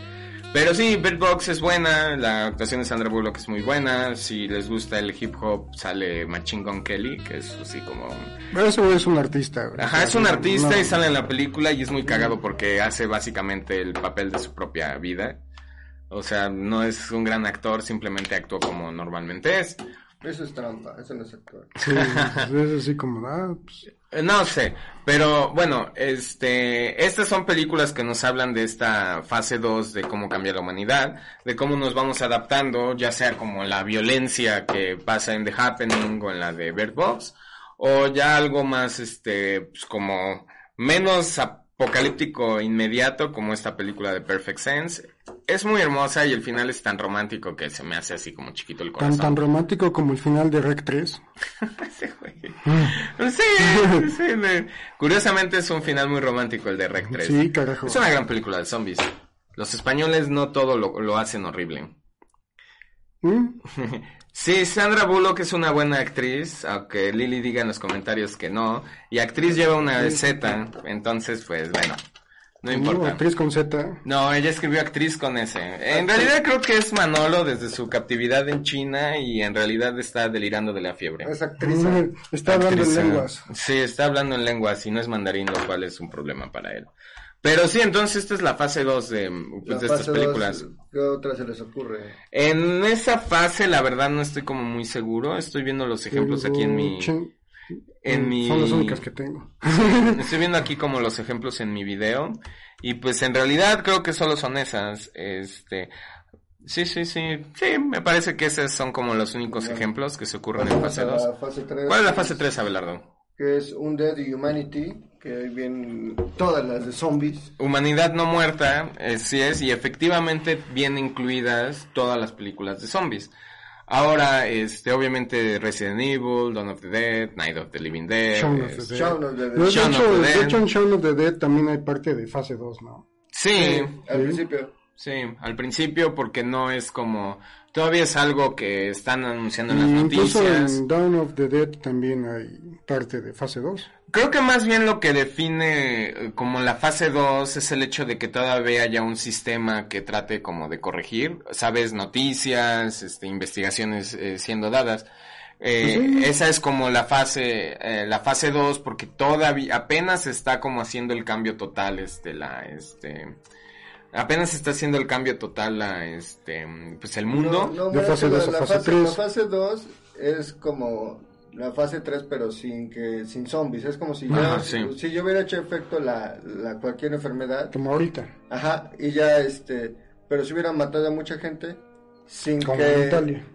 Pero sí, Bird Box es buena, la actuación de Sandra Bullock es muy buena, si les gusta el hip hop sale Machine Gun Kelly, que es así como Pero güey es un artista. güey. Ajá, es un artista No. y sale en la película y es muy cagado porque hace básicamente el papel de su propia vida. O sea, no es un gran actor, simplemente actuó como normalmente es. Eso es trampa, eso no es actuar. Sí, es así como, ah, pues, Eh, No sé, pero bueno, este, estas son películas que nos hablan de esta fase 2 de cómo cambia la humanidad, de cómo nos vamos adaptando, ya sea como la violencia que pasa en The Happening o en la de Bird Box, o ya algo más, este, pues como menos apocalíptico inmediato como esta película de Perfect Sense. Es muy hermosa y el final es tan romántico que se me hace así como chiquito el tan, corazón. tan romántico como el final de Rec 3. *laughs* Sí, *laughs* güey. Sí, Curiosamente es un final muy romántico el de Rec 3. Sí, carajo. Es una gran película de zombies. Los españoles no todo lo, lo hacen horrible. ¿Mm? *laughs* Sí, Sandra Bullock es una buena actriz, aunque Lily diga en los comentarios que no. Y actriz lleva una Z, entonces pues bueno, no importa. Actriz con Z. No, ella escribió actriz con ese. En realidad creo que es Manolo desde su captividad en China y en realidad está delirando de la fiebre. Es actriz. Mm, Está hablando en Actriz, lenguas. Sí, está hablando en lenguas y no es mandarín, lo cual es un problema para él. Pero sí, entonces esta es la fase 2 de, pues, de estas dos, películas. ¿Qué otra se les ocurre? En esa fase, la verdad, no estoy como muy seguro. Estoy viendo los ejemplos aquí en mi... En mi... Son las únicas que tengo. *laughs* Estoy viendo aquí como los ejemplos en mi video. Y pues en realidad creo que solo son esas. Este... Sí, sí, sí. Sí, me parece que esos son como los únicos ejemplos que se ocurren en fase a 2. la fase 3. ¿Cuál es la fase 3, Abelardo? Que es Undead Humanity, que ahí vienen todas las de zombies. Humanidad no muerta, eh, sí es, y efectivamente vienen incluidas todas las películas de zombies. Ahora, este, obviamente Resident Evil, Dawn of the Dead, Night of the Living Dead. Shaun of the este- Dead. Shaun of the Dead. No, de, Shaun of hecho, de Dead. hecho, en Shaun of the Dead también hay parte de fase 2, ¿no? Sí, Al Sí. principio. sí, al principio porque no es como, todavía es algo que están anunciando en las incluso noticias. en Dawn of the Dead también hay parte de fase 2. Creo que más bien lo que define eh, como la fase 2 es el hecho de que todavía haya un sistema que trate como de corregir, sabes, noticias, este, investigaciones eh, siendo dadas. Eh, Pues sí. Esa es como la fase, eh, la fase 2 porque todavía apenas está como haciendo el cambio total, este, la, este, apenas está haciendo el cambio total la, este, pues el mundo. No, no, fase la fase fase, tres. la fase 2 es como la fase 3 pero sin que sin zombies, es como si ya sí. si yo hubiera hecho efecto la, la cualquier enfermedad, Como ahorita, ajá, y ya este, pero si hubieran matado a mucha gente sin como que en Italia.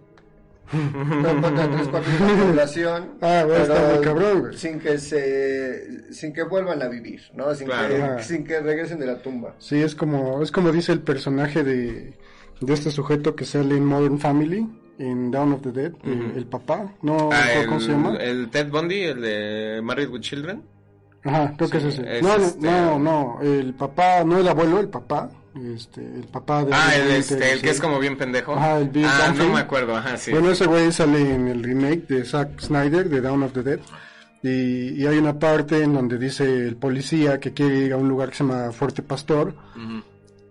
no mata a tres cuartos de la población, Ah, güey, está muy cabrón, güey. sin que se sin que vuelvan a vivir, ¿no? Sin Claro. que Ajá. sin que regresen de la tumba. Sí, es como, es como dice el personaje de, de este sujeto que sale en Modern Family, en Dawn of the Dead, eh, el papá, no Ah, ¿cómo se llama? el Ted Bundy, el de Married with Children. Ajá, creo que es ese. es no, no, este- no, no, el papá, no el abuelo, el papá, este, el papá de... Ah, el, este, el sí. que es como bien pendejo. Ajá, el Bill Ah, no me acuerdo, ajá, sí. Bueno, ese güey sale en el remake de Zack Snyder, de Dawn of the Dead. Y, y hay una parte en donde dice el policía que quiere ir a un lugar que se llama Fuerte Pastor.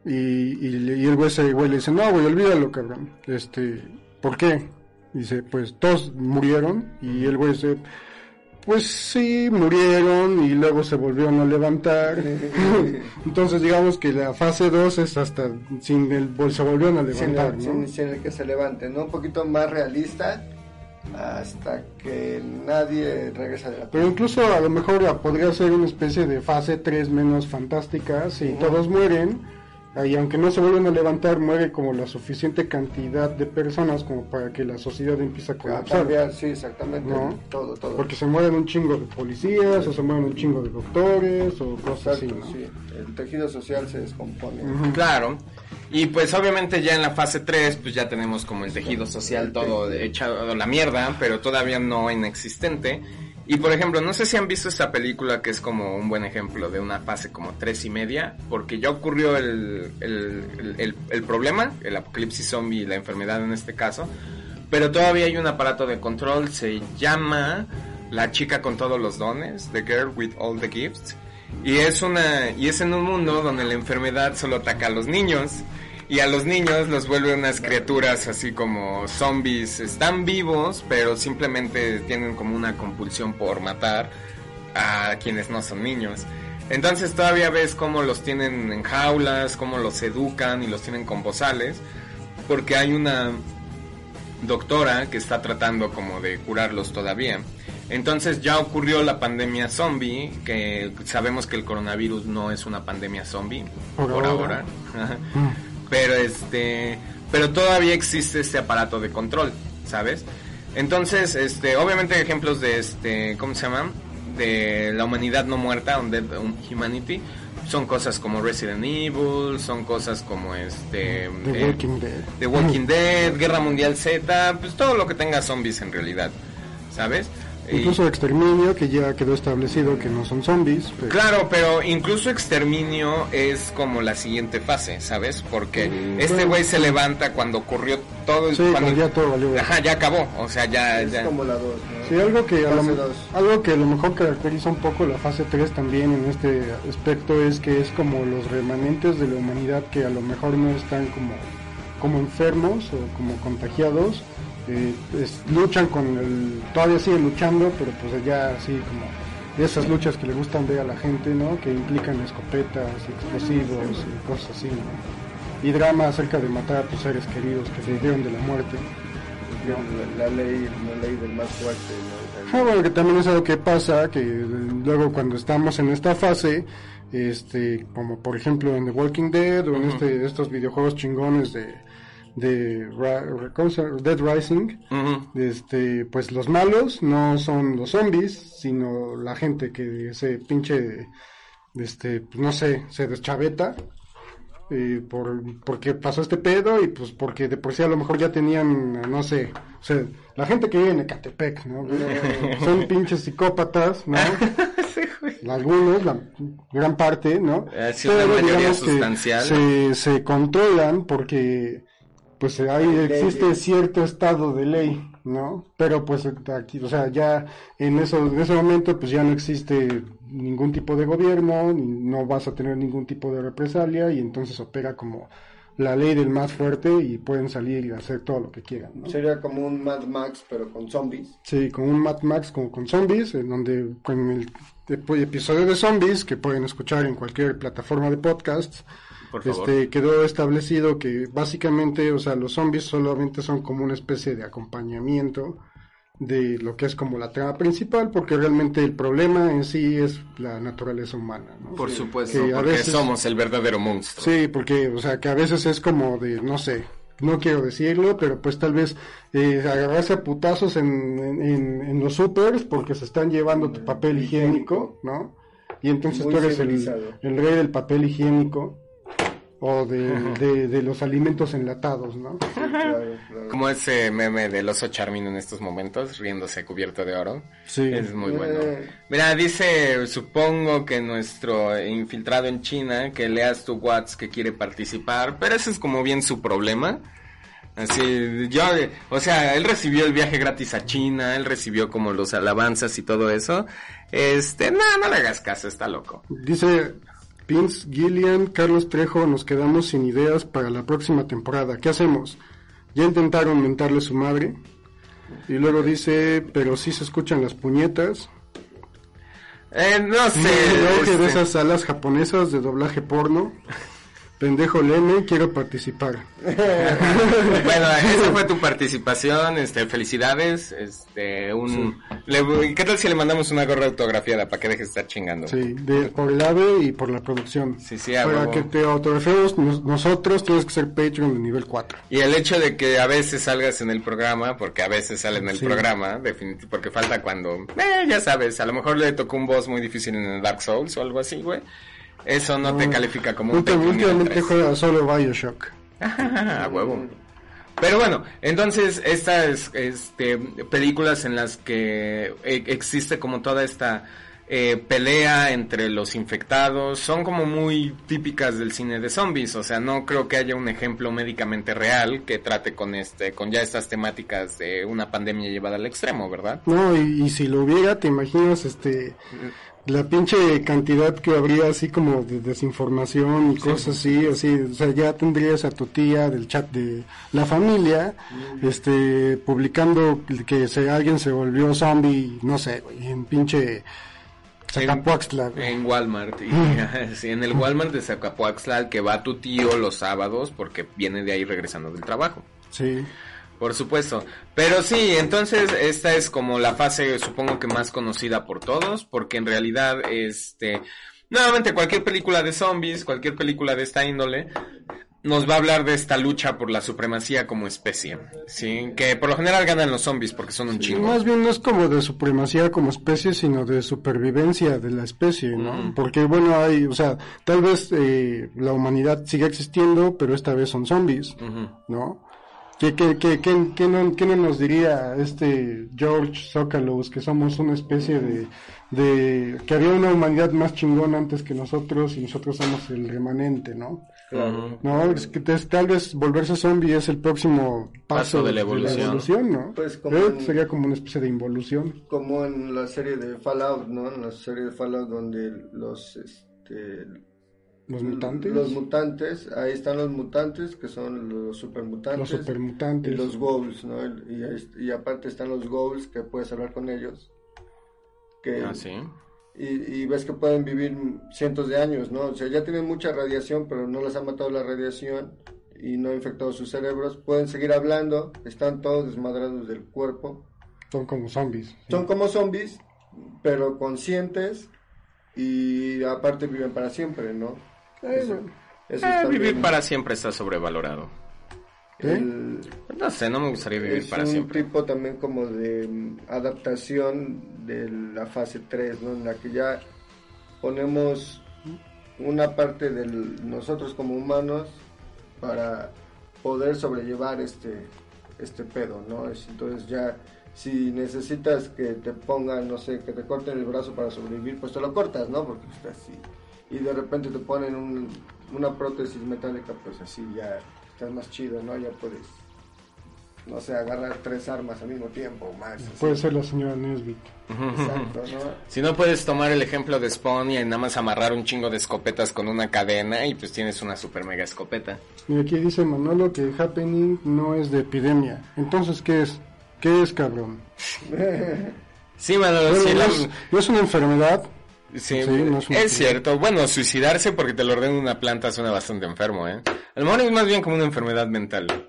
Y, y, y el güey, ese güey le dice, no, güey, olvídalo, cabrón. Este, ¿por qué? Dice, pues todos murieron. Y el güey dice, pues sí, murieron y luego se volvieron a levantar. *laughs* Entonces digamos que la fase 2 es hasta sin el, se volvieron a levantar, sin- sin el que se levante, ¿no? Un poquito más realista hasta que nadie regresa de la Pero incluso a lo mejor podría ser una especie de fase 3 menos fantástica, si todos mueren, y aunque no se vuelvan a levantar, muere como la suficiente cantidad de personas como para que la sociedad empiece a colapsar. cambiar, sí, exactamente. No. Todo, todo. Porque se mueren un chingo de policías, o se mueren un chingo de doctores, o cosas así, Exacto, ¿no? sí. El tejido social se descompone. Claro. Y pues obviamente ya en la fase 3 pues ya tenemos como el tejido social todo echado a la mierda, pero todavía no inexistente. Y por ejemplo, no sé si han visto esta película que es como un buen ejemplo de una fase como tres y media, porque ya ocurrió el, el, el- problema, el apocalipsis zombie, la enfermedad en este caso, pero todavía hay un aparato de control, se llama La chica con todos los dones, The Girl with All the Gifts, y es una y es en un mundo donde la enfermedad solo ataca a los niños y a los niños los vuelve unas criaturas así como zombies, están vivos, pero simplemente tienen como una compulsión por matar a quienes no son niños. Entonces todavía ves cómo los tienen en jaulas, cómo los educan y los tienen con bozales, porque hay una doctora que está tratando como de curarlos todavía. Entonces ya ocurrió la pandemia zombie, que sabemos que el coronavirus no es una pandemia zombie Por por, ahora. ahora. *laughs* Pero este, pero todavía existe este aparato de control, ¿sabes? Entonces, este, obviamente ejemplos de este, ¿cómo se llama? De la humanidad no muerta, Undead Humanity, son cosas como Resident Evil, son cosas como este The eh, Walking Dead. The Walking Dead, Guerra Mundial Z, pues todo lo que tenga zombies en realidad, ¿sabes? Incluso Exterminio, que ya quedó establecido que no son zombies. pero- Claro, pero incluso exterminio es como la siguiente fase, ¿sabes? Porque este bueno. güey se levanta cuando ocurrió todo el Sí, cuando- cuando ya todo valió. Ajá, ya acabó, o sea, ya, Es ya. como la 2, ¿no? Sí, algo que, a lo, algo que a lo mejor caracteriza un poco la fase 3 también en este aspecto es que es como los remanentes de la humanidad que a lo mejor no están como, como enfermos o como contagiados, eh, es- luchan con el, todavía siguen luchando, pero pues ya así como de esas luchas que le gustan ver a la gente, ¿no? Que implican escopetas, explosivos y cosas así, ¿no? Y drama acerca de matar a tus seres queridos que se dieron de la muerte. La, la ley, la ley del más fuerte, ¿no? Ah, bueno, que también es algo que pasa, que luego cuando estamos en esta fase, este, como por ejemplo en The Walking Dead o en este, estos videojuegos chingones de, de. Dead Rising, este, pues los malos no son los zombies, sino la gente que se pinche, este, no sé, se deschaveta. eh, por, porque pasó este pedo y pues porque de por sí a lo mejor ya tenían, no sé, o sea, la gente que vive en Ecatepec, ¿no? *laughs* Son pinches psicópatas, ¿no? *laughs* Algunos, la gran parte, ¿no? Mayoría digamos que. Se, se controlan porque pues ahí existe cierto estado de ley, ¿no? Pero pues aquí, o sea, ya en eso, en ese momento pues ya no existe ningún tipo de gobierno, ni- no vas a tener ningún tipo de represalia y entonces opera como la ley del más fuerte y pueden salir y hacer todo lo que quieran, ¿no? Sería como un Mad Max, pero con zombies. Sí, con un Mad Max como con zombies, en donde con el ep- episodio de zombies que pueden escuchar en cualquier plataforma de podcasts, Por favor. este quedó establecido que básicamente, o sea, los zombies solamente son como una especie de acompañamiento de lo que es como la trama principal, porque realmente el problema en sí es la naturaleza humana, ¿no? Por supuesto, Que a porque veces- somos el verdadero monstruo. Sí, porque, o sea, que a veces es como de, no sé, no quiero decirlo, pero pues tal vez eh, agarrarse a putazos en, en, en los supers porque se están llevando tu papel higiénico, ¿no? Y entonces Muy tú eres el, el rey del papel higiénico o de, de, de los alimentos enlatados, ¿no? Claro, claro. Como ese meme del oso Charmin en estos momentos, riéndose cubierto de oro. Sí. Es muy bueno. Eh. Mira, dice, supongo que nuestro infiltrado en China, que leas tu WhatsApp que quiere participar, pero ese es como bien su problema. Así, yo, o sea, él recibió el viaje gratis a China, él recibió como los alabanzas y todo eso. Este, no, no le hagas caso, está loco. Dice Vince Gillian, Carlos Trejo, nos quedamos sin ideas para la próxima temporada. ¿Qué hacemos? Ya intentaron mentarle su madre. Y luego dice, pero sí se escuchan las puñetas. Eh, no sé. *laughs* De este, esas salas japonesas de doblaje porno. Pendejo Leme, quiero participar. *laughs* bueno, esa fue tu *laughs* participación, este, felicidades, este, un, le- ¿qué tal si le mandamos una gorra autografiada para que deje de estar chingando? Sí, de, por el AVE y por la producción. Sí, sí, Para huevo. que te autografemos nos- nosotros, tienes que ser Patreon de nivel 4. Y el hecho de que a veces salgas en el programa, porque a veces sale en el Sí. programa, definit- porque falta cuando, eh, ya sabes, a lo mejor le tocó un boss muy difícil en el Dark Souls o algo así, güey. Eso no, te califica como un Últimamente, juega solo Bioshock. *laughs* a huevo. Pero bueno, entonces estas este, películas en las que eh, existe como toda esta eh, pelea entre los infectados son como muy típicas del cine de zombies, o sea, no creo que haya un ejemplo médicamente real que trate con este con ya estas temáticas de una pandemia llevada al extremo, ¿verdad? No, y, y si lo hubiera, te imaginas este la pinche cantidad que habría así como de desinformación y cosas así, así, o sea, ya tendrías a tu tía del chat de la familia, este, publicando que se, alguien se volvió zombie, no sé, en pinche Zacapuaxtla, güey. En Walmart, y, *laughs* sí, en el Walmart de Zacapuaxtla que va tu tío los sábados porque viene de ahí regresando del trabajo. Sí. Por supuesto. Pero sí, entonces esta es como la fase, supongo que más conocida por todos, porque en realidad, este, nuevamente cualquier película de zombies, cualquier película de esta índole, nos va a hablar de esta lucha por la supremacía como especie, sí, que por lo general ganan los zombies porque son un chingo. Más bien no es como de supremacía como especie, sino de supervivencia de la especie, ¿no? Ujú. Porque, bueno, hay, o sea, tal vez eh, la humanidad sigue existiendo, pero esta vez son zombies. ¿no? ¿Qué, qué, qué, qué, qué no, qué no nos diría este George Sokalos que somos una especie de, de... que había una humanidad más chingona antes que nosotros y nosotros somos el remanente, ¿no? Ujú. No, es que te- tal vez volverse zombie es el próximo paso, Paso de la evolución. ¿no? Pues como Creo en- sería como una especie de involución. Como en la serie de Fallout, ¿no? En la serie de Fallout donde los, este, Los mutantes. Los mutantes, ahí están los mutantes, que son los supermutantes. Los supermutantes. Y los ghouls, ¿no? Y, y aparte están los ghouls, que puedes hablar con ellos. Que, Ah, sí. y, y ves que pueden vivir cientos de años, ¿no? O sea, ya tienen mucha radiación, pero no les ha matado la radiación y no ha infectado sus cerebros. Pueden seguir hablando, están todos desmadrados del cuerpo. Son como zombies. sí. Son como zombies, pero conscientes y aparte viven para siempre, ¿no? Eso, eso Eh, vivir bien. para siempre está sobrevalorado. ¿Eh? El- No sé, no me gustaría vivir es para un siempre. tipo también como de mm, adaptación de la fase 3, ¿no? En la que ya ponemos una parte de nosotros como humanos para poder sobrellevar este este pedo, ¿no? Es- entonces ya si necesitas que te pongan, no sé, que te corten el brazo para sobrevivir, pues te lo cortas, ¿no? Porque está así. Y de repente te ponen un- una prótesis metálica, pues así ya estás más chido, ¿no? Ya puedes, no sé, agarrar tres armas al mismo tiempo o más. así. Puede ser la señora Nesbitt. Exacto, ¿no? Si no puedes tomar el ejemplo de Spawn y nada más amarrar un chingo de escopetas con una cadena y pues tienes una super mega escopeta. Y aquí dice Manolo que Happening no es de epidemia. Entonces, ¿qué es? ¿Qué es, cabrón? *laughs* Sí, Manolo, Bueno, sí, no, la- es, no es una enfermedad. Sí, sí, no es cierto. Bueno, suicidarse porque te lo ordena una planta suena bastante enfermo, ¿eh? A lo mejor es más bien como una enfermedad mental.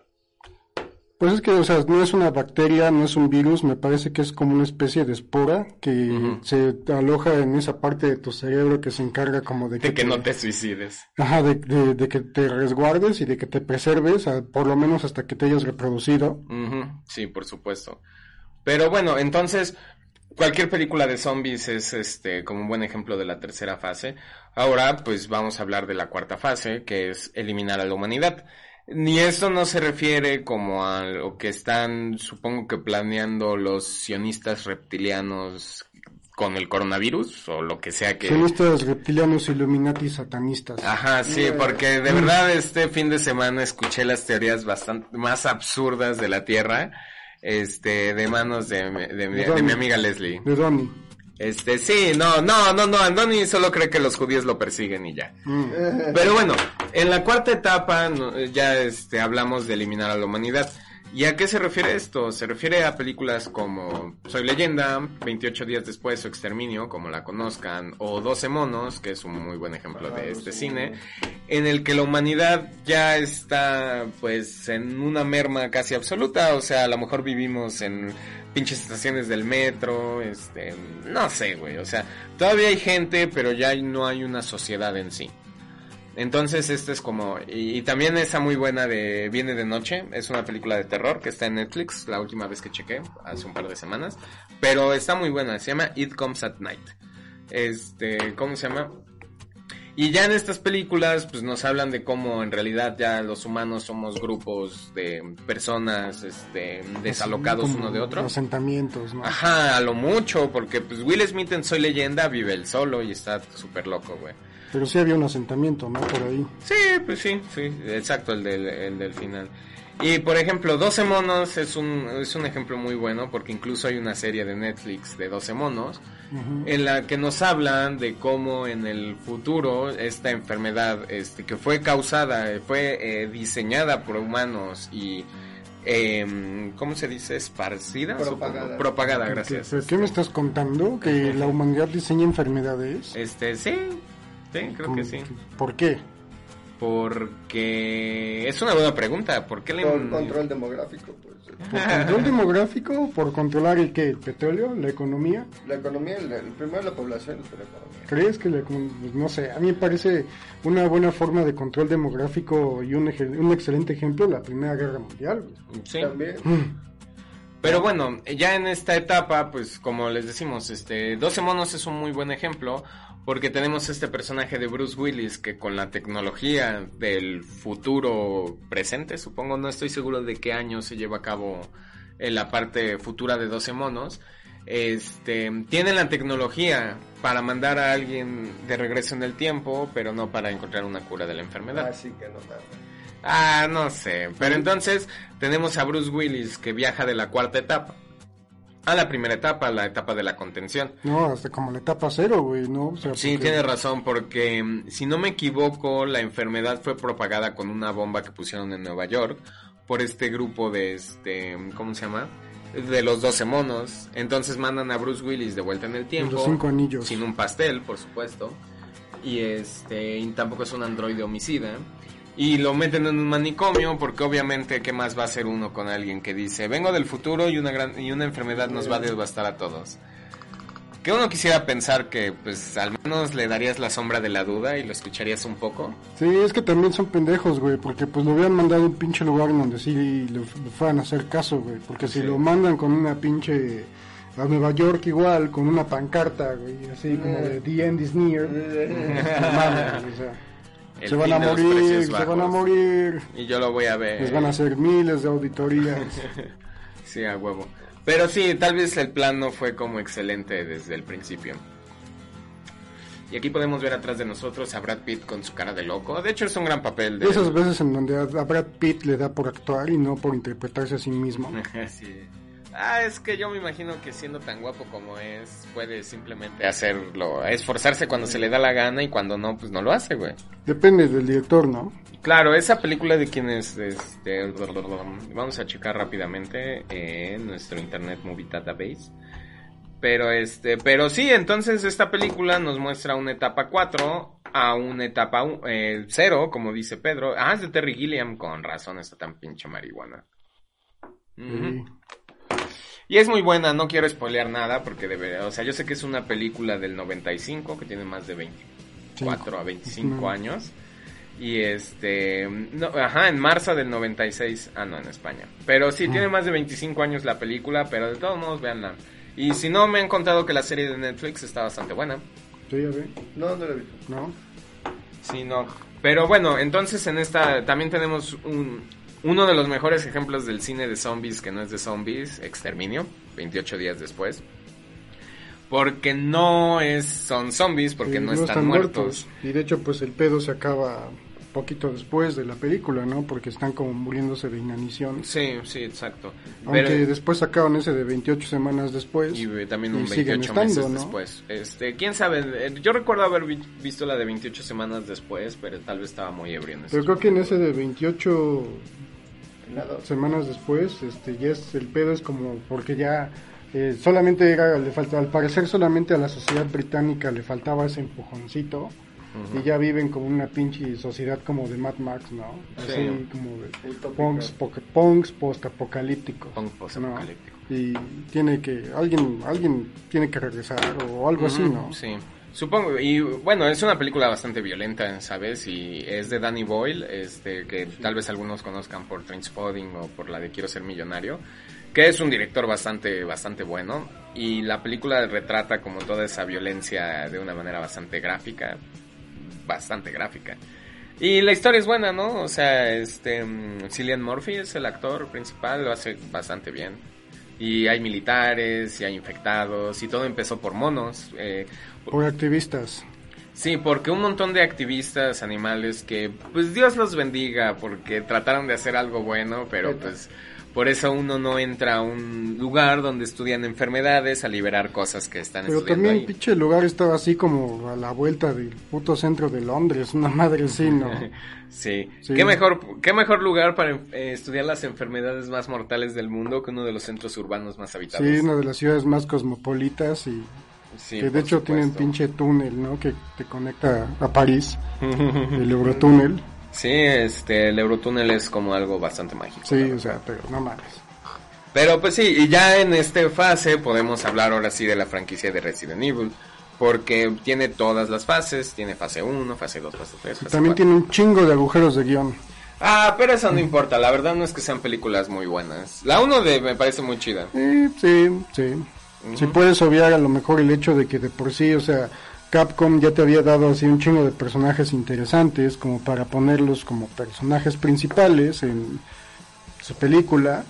Pues es que, o sea, no es una bacteria, no es un virus, me parece que es como una especie de espora que se aloja en esa parte de tu cerebro que se encarga como de que, De que no te suicides. Ajá, de, de- de que te resguardes y de que te preserves, a- por lo menos hasta que te hayas reproducido. Sí, por supuesto. Pero bueno, entonces cualquier película de zombies es este como un buen ejemplo de la tercera fase. Ahora pues vamos a hablar de la cuarta fase, que es eliminar a la humanidad. Ni esto no se refiere como a lo que están, supongo que planeando los sionistas reptilianos con el coronavirus o lo que sea que... Sionistas reptilianos, illuminati, satanistas. Ajá, sí, porque de verdad este fin de semana escuché las teorías bastante más absurdas de la Tierra, este, de manos de, mi- de, mi- de mi amiga Leslie. De Donnie. Este, sí, no, no, no, no, Andoni solo cree que los judíos lo persiguen y ya. Mm. Pero bueno, en la cuarta etapa ya este, hablamos de eliminar a la humanidad. ¿Y a qué se refiere esto? Se refiere a películas como Soy leyenda, 28 días después o Exterminio, como la conozcan, o 12 monos, que es un muy buen ejemplo de este cine, en el que la humanidad ya está pues en una merma casi absoluta, o sea, a lo mejor vivimos en pinches estaciones del metro, este, no sé, güey, o sea, todavía hay gente, pero ya no hay una sociedad en sí. Entonces, esto es como. Y, también esa muy buena de Viene de Noche. Es una película de terror que está en Netflix. La última vez que chequé, hace un par de semanas. Pero está muy buena. Se llama It Comes at Night. Este. ¿Cómo se llama? Y ya en estas películas, pues nos hablan de cómo en realidad ya los humanos somos grupos de personas, este, desalocados Como uno de otro. Asentamientos, ¿no? Ajá, a lo mucho, porque pues Will Smith en Soy Leyenda vive él solo y está súper loco, güey. Pero sí había un asentamiento, ¿no? Por ahí. Sí, pues sí, sí, exacto, el del, el del final. Y por ejemplo, 12 monos es un, es un ejemplo muy bueno porque incluso hay una serie de Netflix de 12 monos Ujú. en la que nos hablan de cómo en el futuro esta enfermedad este, que fue causada, fue eh, diseñada por humanos y... em, ¿Cómo se dice? ¿Esparcida? Propagada. Propagada, ¿Qué- gracias. ¿Pero qué me estás contando? ¿Que la humanidad diseña enfermedades? Este, sí, sí, creo que sí. ¿Por qué? Porque es una buena pregunta. ¿Por qué la Por control demográfico, pues. ¿Por control demográfico? ¿Por controlar el qué? ¿El petróleo? ¿La economía? La economía, el, el primero la población, después la economía. ¿Crees que la pues, no sé, a mí me parece una buena forma de control demográfico y un, eje- un excelente ejemplo la Primera Guerra Mundial? Sí. También. Pero bueno, ya en esta etapa, pues como les decimos, este 12 monos es un muy buen ejemplo porque tenemos este personaje de Bruce Willis que con la tecnología del futuro presente, supongo, no estoy seguro de qué año se lleva a cabo en la parte futura de 12 monos, este tiene la tecnología para mandar a alguien de regreso en el tiempo, pero no para encontrar una cura de la enfermedad. Así que no tarda. Ah, no sé. Pero entonces tenemos a Bruce Willis que viaja de la cuarta etapa a la primera etapa, la etapa de la contención. No, hasta como la etapa cero, güey, ¿no? O sea, Sí, porque- tiene razón, porque mm, si no me equivoco, la enfermedad fue propagada con una bomba que pusieron en Nueva York por este grupo de este, ¿cómo se llama? De los 12 monos. Entonces mandan a Bruce Willis de vuelta en el tiempo. Los cinco anillos. Sin un pastel, por supuesto. Y este, y tampoco es un androide homicida. Y lo meten en un manicomio porque obviamente qué más va a hacer uno con alguien que dice vengo del futuro y una gran y una enfermedad nos va a devastar a todos. que uno quisiera pensar que pues al menos le darías la sombra de la duda y lo escucharías un poco. Sí, es que también son pendejos, güey, porque pues lo hubieran mandado a un pinche lugar en donde sí le, le fueran a hacer caso, güey, porque si Sí. lo mandan con una pinche a Nueva York igual, con una pancarta, güey, así como de The End is Near, *laughs* no mames, o sea, El se van a morir, se van a morir, Y yo lo voy a ver. les van a hacer miles de auditorías. *laughs* Sí, a huevo. Pero sí, tal vez el plan no fue como excelente desde el principio. Y aquí podemos ver atrás de nosotros a Brad Pitt con su cara de loco. De hecho, es un gran papel de esas veces en donde a Brad Pitt le da por actuar y no por interpretarse a sí mismo. *laughs* Sí. Ah, es que yo me imagino que siendo tan guapo como es, puede simplemente hacerlo, esforzarse cuando se le da la gana y cuando no, pues no lo hace, güey. Depende del director, ¿no? Claro, esa película de quién es, este, vamos a checar rápidamente en nuestro Internet Movie Database. Pero este, pero sí, entonces esta película nos muestra una etapa 4 a una etapa 0, como dice Pedro. Ah, es de Terry Gilliam, con razón está tan pinche marihuana. Sí. Y es muy buena, no quiero spoilear nada porque debería, o sea, yo sé que es una película del 95 que tiene más de 24 a 25 Ujú. años. Y este, no, ajá, en marzo del 96, ah no, en España. Pero sí, tiene más de 25 años la película, pero de todos modos, véanla. Y si no, me han contado que la serie de Netflix está bastante buena. Sí, ya ve, No, no he visto. ¿no? Sí, no. Pero bueno, entonces en esta también tenemos un, uno de los mejores ejemplos del cine de zombies que no es de zombies, Exterminio, 28 días después. Porque no es son zombies, porque no, están, muertos. Y de hecho, pues el pedo se acaba poquito después de la película, ¿no? Porque están como muriéndose de inanición. Sí, sí, exacto. Aunque Pero- después sacaron ese de 28 semanas después. y eh, también un y siguen 28 estando, meses ¿no? después. Este, quién sabe, Eh, yo recuerdo haber vi- visto la de 28 semanas después, pero tal vez estaba muy ebrio en ese Pero creo que en ese de 28 En la dos. Semanas después, este, ya es, el pedo es como porque ya eh, solamente era, le falta, al parecer solamente a la sociedad británica le faltaba ese empujoncito y ya viven como una pinche sociedad como de Mad Max, ¿no? Así Sí. como de punks, po- punks post-apocalípticos. Punk post-apocalíptico. ¿no? Y tiene que, alguien, alguien tiene que regresar o algo así, ¿no? Sí. Supongo, y bueno, es una película bastante violenta, ¿sabes? Y es de Danny Boyle, este, que tal vez algunos conozcan por Trainspotting o por la de Quiero ser millonario, que es un director bastante, bastante bueno. Y la película retrata como toda esa violencia de una manera bastante gráfica, bastante gráfica. Y la historia es buena, ¿no? O sea, este, Cillian Murphy es el actor principal, lo hace bastante bien. Y hay militares, y hay infectados, y todo empezó por monos. Eh, Por activistas. sí, porque un montón de activistas animales que, pues Dios los bendiga, porque trataron de hacer algo bueno, pero pues por eso uno no entra a un lugar donde estudian enfermedades a liberar cosas que están Pero estudiando también ahí. pinche lugar estaba así como a la vuelta del puto centro de Londres, una madre así, ¿no? *laughs* Sí. Sí. ¿Qué, mejor, qué mejor lugar para eh, estudiar las enfermedades más mortales del mundo que uno de los centros urbanos más habitados. Sí, una de las ciudades más cosmopolitas y Sí, que de hecho tienen supuesto. pinche túnel, ¿no? Que te conecta a París, el Eurotúnel. Sí, este, el Eurotúnel es como algo bastante mágico. Sí, o sea, pero no mames. Pero pues sí, y ya en esta fase podemos hablar ahora sí de la franquicia de Resident Evil. Porque tiene todas las fases, tiene fase 1, fase 2, fase 3, fase También 4. tiene un chingo de agujeros de guion. Ah, pero eso no importa, la verdad no es que sean películas muy buenas. La 1 de me parece muy chida. Sí, sí, sí. Si puedes obviar a lo mejor el hecho de que de por sí, o sea, Capcom ya te había dado así un chingo de personajes interesantes como para ponerlos como personajes principales en su película.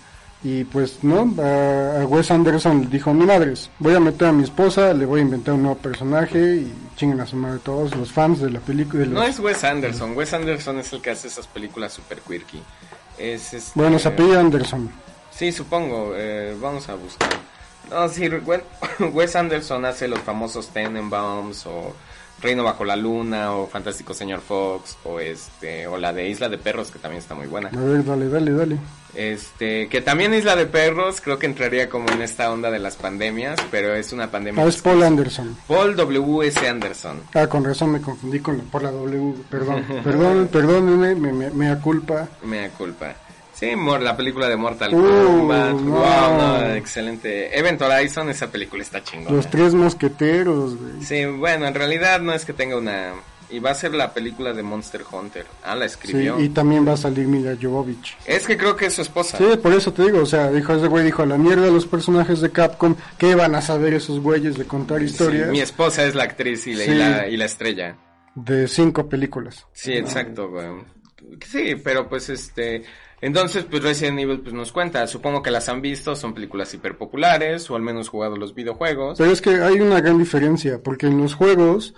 Y pues, ¿no? A, Wes Anderson le dijo, mi madres, voy a meter a mi esposa, le voy a inventar un nuevo personaje y chinguen a su madre todos los fans de la película. No es Wes Anderson, Wes Anderson es el que hace esas películas super quirky. Es este... Bueno, se apellida Anderson. Sí, supongo. eh, vamos a buscar. No, sí, *laughs* Wes Anderson hace los famosos Tenenbaums o Reino bajo la luna o Fantástico Señor Fox o este o la de Isla de Perros que también está muy buena. A ver, dale, dale, dale. Este, que también Isla de Perros creo que entraría como en esta onda de las pandemias, pero es una pandemia. Ah, es Paul Anderson. Paul W. S. Anderson. Ah, con razón me confundí con la, por la W. Perdón, *laughs* perdón, perdónenme, me, me, mea culpa. Mea culpa. Sí, la película de Mortal Uh, Kombat. no. Wow, no, excelente. Event Horizon, esa película está chingona. Los tres mosqueteros, güey. Sí, bueno, en realidad no es que tenga una... Y va a ser la película de Monster Hunter. Ah, la Sí, escribió. y también va a salir Mila Jovovich. Es que creo que es su esposa. Sí, por eso te digo, o sea, dijo ese güey, dijo a la mierda los personajes de Capcom, ¿qué van a saber esos güeyes de contar Sí, historias mi esposa es la actriz y la, y Sí. la, y la estrella. de cinco películas? Sí, exacto, güey. Sí, pero pues este... Entonces, pues Resident Evil pues nos cuenta, supongo que las han visto, son películas hiper populares, o al menos jugado los videojuegos. Pero es que hay una gran diferencia, porque en los juegos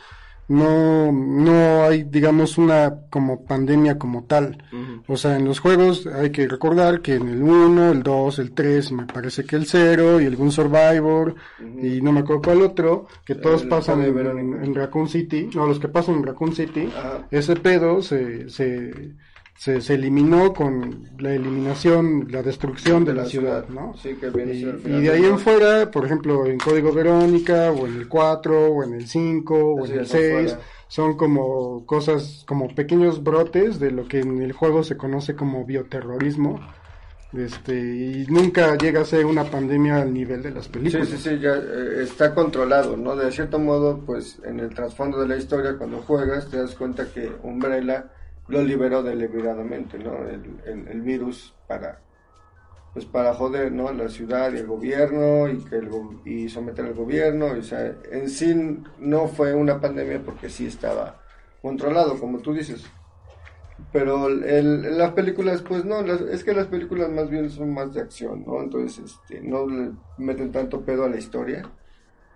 no, no hay, digamos, una como pandemia como tal. Ujú. O sea, en los juegos hay que recordar que en el 1, el 2, el 3, me parece que el 0 y algún Survivor y no me acuerdo cuál otro, que todos El pasan en, en Raccoon City, no, los que pasan en Raccoon City, ese pedo se, se, se, se eliminó con la eliminación, la destrucción de, la, ciudad, ¿no? Sí, que viene Y, y de ahí en fuera, por ejemplo, en Código Verónica, o en el 4, o en el 5, o en el está 6, fuera. son como cosas, como pequeños brotes de lo que en el juego se conoce como bioterrorismo. Este, y nunca llega a ser una pandemia al nivel de las Sí, películas. sí, sí, ya eh, está controlado, ¿no? De cierto modo, pues en el trasfondo de la historia, cuando juegas, te das cuenta que Umbrella lo liberó deliberadamente, ¿no? El, el- virus para, pues para joder, ¿no? La ciudad y el gobierno y, que el, y someter al gobierno. O sea, en sí no fue una pandemia porque sí estaba controlado, como tú dices. Pero el- las películas, pues no, las- es que las películas más bien son más de acción, ¿no? Entonces, este, no le meten tanto pedo a la historia.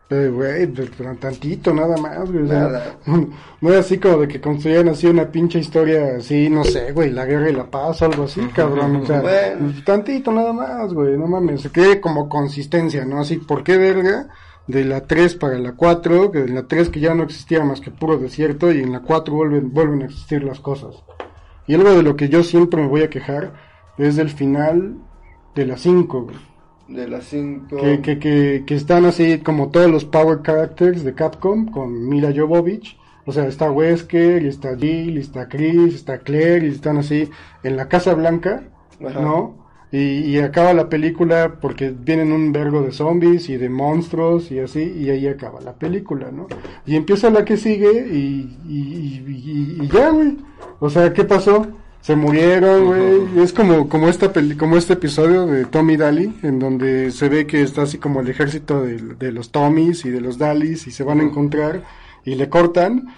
Pero, güey, pues, pero tantito, nada más, güey. o sea, Nada. *laughs* no es así como de que construyeran así una pinche historia así, no sé, güey, la guerra y la paz algo así, cabrón. O sea, Bueno. tantito nada más, güey, no mames. Se quede como consistencia, ¿no? Así, ¿por qué verga? De la 3 para la 4, que en la 3 que ya no existía más que puro desierto y en la 4 vuelven, vuelven a existir las cosas. Y algo de lo que yo siempre me voy a quejar es del final de la 5, güey. De las cinco... Que, que, que, que están así como todos los power characters de Capcom con Mila Jovovich. O sea, está Wesker, y está Jill, y está Chris, está Claire, y están así en la Casa Blanca, Ajá. ¿no? Y, y acaba la película porque vienen un vergo de zombies y de monstruos y así, y ahí acaba la película, ¿no? Y empieza la que sigue y, y, y- y- y ya, güey. O sea, ¿qué pasó? Se murieron, güey. Es como, como esta peli- como este episodio de Tommy Daly, en donde se ve que está así como el ejército de, de los Tommys y de los Dalys y se van a encontrar y le cortan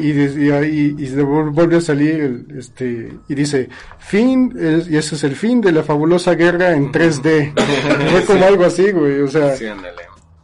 y, y, y ahí- y se vol- vuelve a salir el, este y dice fin es- y ese es el fin de la fabulosa guerra en 3D *laughs* fue como algo así güey o sea Sí.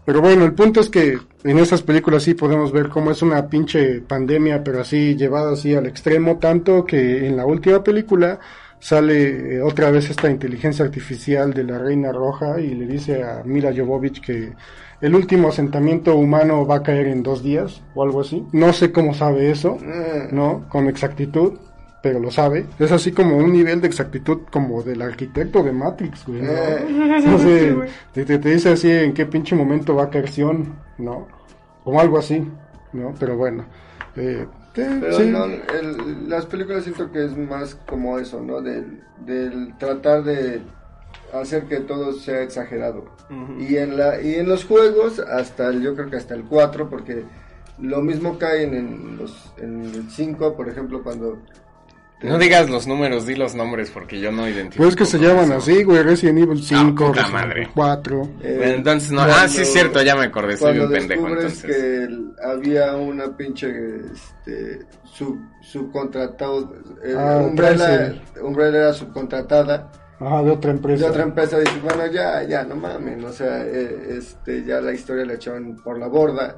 Pero bueno, el punto es que en esas películas sí podemos ver cómo es una pinche pandemia, pero así llevada así al extremo, tanto que en la última película sale eh, otra vez esta inteligencia artificial de la Reina Roja y le dice a Mila Jovovich que el último asentamiento humano va a caer en dos días o algo así. No sé cómo sabe eso, Eh, ¿no? Con exactitud, pero lo sabe. Es así como un nivel de exactitud como del arquitecto de Matrix, güey, ¿no? Eh. No sé, *laughs* te, te- te dice así en qué pinche momento va a caer Sion, ¿no? O algo así, ¿no? Pero bueno. Eh, eh, Pero sí. no, el- las películas siento que es más como eso, ¿no? Del, del tratar de hacer que todo sea exagerado. Y en la y en los juegos, hasta el, yo creo que hasta el 4, porque lo mismo cae en, en los, en el 5, por ejemplo, cuando... No digas los números, di los nombres porque yo no identifico. Pues es que se llaman eso. así, güey, Resident Evil 5, puta Resident. Evil 4. eh, Bueno, entonces no. cuando- Ah, sí, es cierto, ya me acordé, soy Cuando un pendejo descubres entonces. que el- había una pinche este, sub, subcontratado, eh, Ah, Umbrella. Umbrella era subcontratada Ajá, de otra empresa. de otra empresa dices, bueno, ya, ya, no mamen, o sea, eh, este, ya la historia la echaban por la borda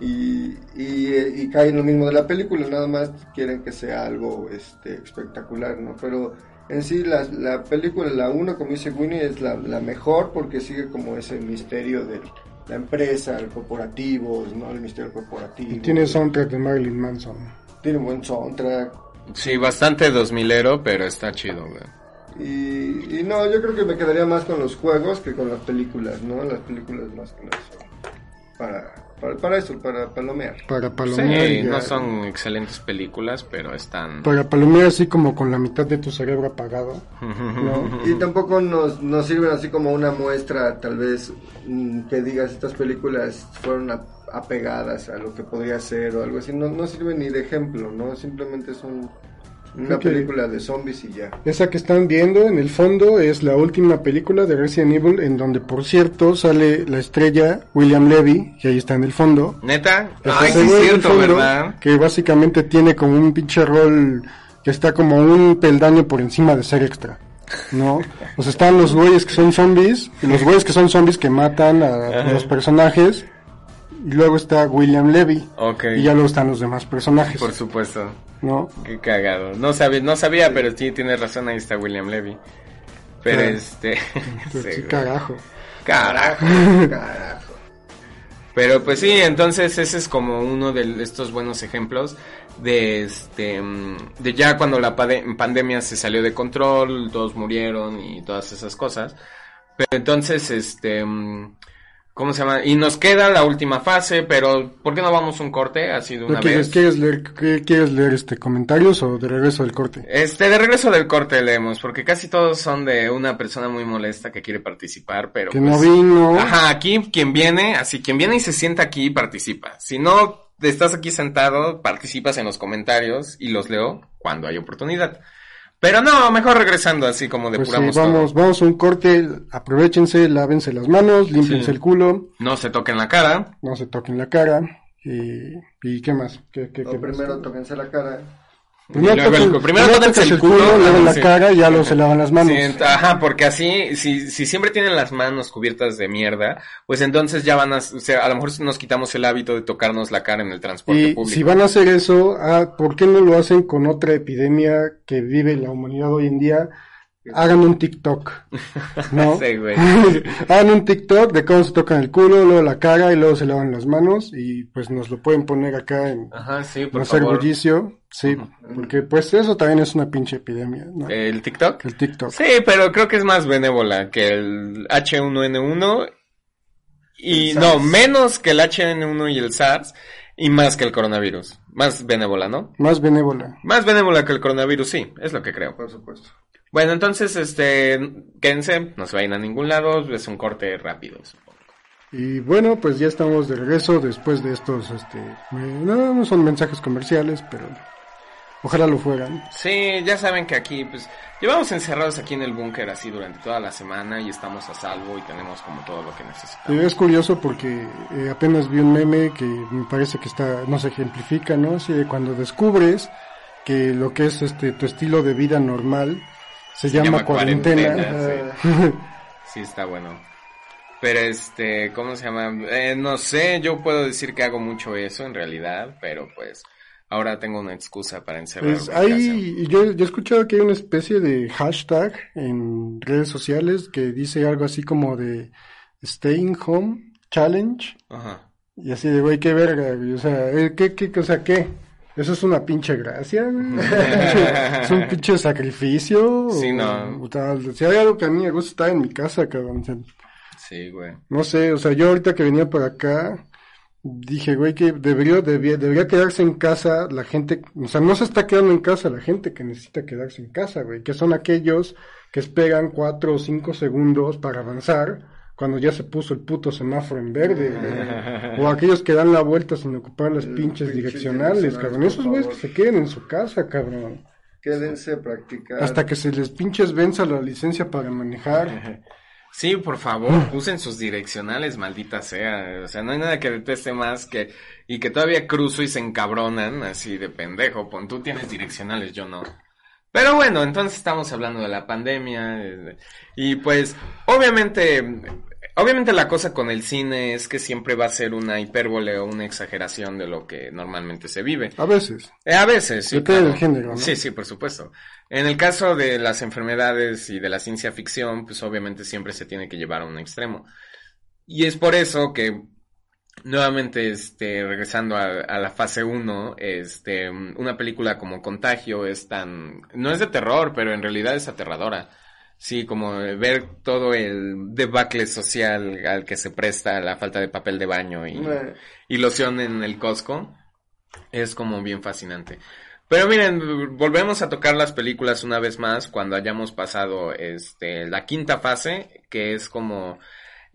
y, y, eh, y cae en lo mismo de la película, nada más quieren que sea algo este, espectacular, ¿no? Pero en sí la, la película, la 1, como dice Winnie, es la, la mejor porque sigue como ese misterio de la empresa, el corporativo, ¿no? El misterio corporativo. Y tiene soundtrack de Marilyn Manson. Tiene buen soundtrack. Sí, bastante dos milero, pero está chido, güey. Y, y no, yo creo que me quedaría más con los juegos que con las películas, ¿no? Las películas más que nada son para Para, para eso, para palomear. Para palomear. Sí, no son excelentes películas, pero están... Para palomear así como con la mitad de tu cerebro apagado. ¿no? Y tampoco nos, nos sirven así como una muestra, tal vez, mm, que digas estas películas fueron a- apegadas a lo que podría ser o algo así. No, no sirven ni de ejemplo, ¿no? Simplemente es un- una película de zombies y ya. Esa que están viendo en el fondo es la última película de Resident Evil en donde por cierto sale la estrella William Levy, que ahí está en el fondo. ¿Neta? Ay, sí es cierto, fondo, ¿verdad? Que básicamente tiene como un pinche rol que está como un peldaño por encima de ser extra. ¿No? O sea, están los güeyes que son zombies, y los güeyes que son zombies que matan a los personajes, luego está William Levy, Ok, y ya luego están los demás personajes, por supuesto. ¿no? Qué cagado. No sabía, no sabía, pero sí tienes razón, ahí está William Levy. Pero este... *laughs* Sí, carajo. Carajo. *laughs* Carajo. Pero pues sí, entonces ese es como uno de estos buenos ejemplos de este de ya cuando la pandemia se salió de control, todos murieron y todas esas cosas. Pero entonces este ¿cómo se llama? Y nos queda la última fase, pero ¿por qué no vamos un corte así de una ¿No ¿Quieres, vez? quieres leer, qué- quieres leer este comentarios o de regreso del corte? Este, de regreso del corte leemos, porque casi todos son de una persona muy molesta que quiere participar, pero que pues, no vino. Ajá, aquí quien viene, así quien viene y se sienta aquí participa. Si no estás aquí sentado, participas en los comentarios y los leo cuando hay oportunidad. Pero no, mejor regresando así como Pues sí, depuramos vamos, todo. vamos a un corte, aprovechense, lávense las manos, límpiense Sí. el culo, No se toquen la cara. no se toquen la cara y, y ¿qué más? ¿Qué, qué, No, qué más? primero tóquense la cara. Primero, luego el- primero el culo, luego la sí. cara y ya luego se lavan las manos. Sí, ajá, porque así, si, si siempre tienen las manos cubiertas de mierda, pues entonces ya van a, o sea, a lo mejor nos quitamos el hábito de tocarnos la cara en el transporte Y público. si van a hacer eso, ah, ¿por qué no lo hacen con otra epidemia que vive la humanidad hoy en día? Hagan un TikTok, ¿no? *laughs* Sí, güey. *laughs* Hagan un TikTok de cómo se tocan el culo, luego la cara y luego se lavan las manos y pues nos lo pueden poner acá en Ajá, sí, por no ser favor. bullicio, sí, porque pues eso también es una pinche epidemia, ¿no? ¿El TikTok? El TikTok. Sí, pero creo que es más benévola que el H1N1 y no, menos que el H1N1 y el SARS y más que el coronavirus. Más benévola, ¿no? Más benévola. Más benévola que el coronavirus, sí, es lo que creo. Por supuesto. Bueno, entonces, este, quédense, no se vayan a ningún lado, es un corte rápido. supongo. Y bueno, pues ya estamos de regreso después de estos, este, no, no son mensajes comerciales, pero ojalá lo fueran. Sí, ya saben que aquí, pues, llevamos encerrados aquí en el búnker así durante toda la semana y estamos a salvo y tenemos como todo lo que Y necesitamos. es curioso porque eh, apenas vi un meme que me parece que está, no se ejemplifica, ¿no? De cuando descubres que lo que es este tu estilo de vida normal se, llama, llama cuarentena. cuarentena, Ah, Sí, está bueno. Pero este, ¿cómo se llama? Eh, no sé, yo puedo decir que hago mucho eso en realidad, pero pues ahora tengo una excusa para encerrarme Pues hay, yo, yo he escuchado que hay una especie de hashtag en redes sociales que dice algo así como de Staying Home Challenge. Ajá. Y así de, güey, qué verga, güey. O sea, eh, ¿qué, qué, o sea, qué? ¿Eso es una pinche gracia, güey? *laughs* ¿Es un pinche sacrificio? Sí, no. o tal, si hay algo que a mí me gusta estar en mi casa, cabrón. Sí, güey. no sé, o sea, yo ahorita que venía por acá, dije, güey, que debería, debería, debería quedarse en casa la gente, o sea, no se está quedando en casa la gente que necesita quedarse en casa, güey, que son aquellos que esperan cuatro o cinco segundos para avanzar cuando ya se puso el puto semáforo en verde, güey. O aquellos que dan la vuelta sin ocupar las El pinches direccionales, cabrón. Esos güeyes que se queden en su casa, cabrón. Quédense a practicar. Hasta que se les pinches venza la licencia para manejar. *laughs* Sí, por favor, usen sus direccionales, maldita sea. O sea, no hay nada que deteste más que... Y que todavía cruzo y se encabronan así de pendejo. Pon, tú tienes direccionales, yo no. Pero bueno, entonces estamos hablando de la pandemia. Y pues, obviamente... Obviamente la cosa con el cine es que siempre va a ser una hipérbole o una exageración de lo que normalmente se vive. A veces. Eh, a veces, sí. Claro. del género, ¿no? Sí, sí, por supuesto. En el caso de las enfermedades y de la ciencia ficción, pues obviamente siempre se tiene que llevar a un extremo. Y es por eso que, nuevamente, este, regresando a, a la fase 1, este, una película como Contagio es tan, no es de terror, pero en realidad es aterradora. Sí, como ver todo el debacle social al que se presta la falta de papel de baño y, Eh, y loción en el Costco es como bien fascinante. Pero miren, volvemos a tocar las películas una vez más cuando hayamos pasado este la quinta fase, que es como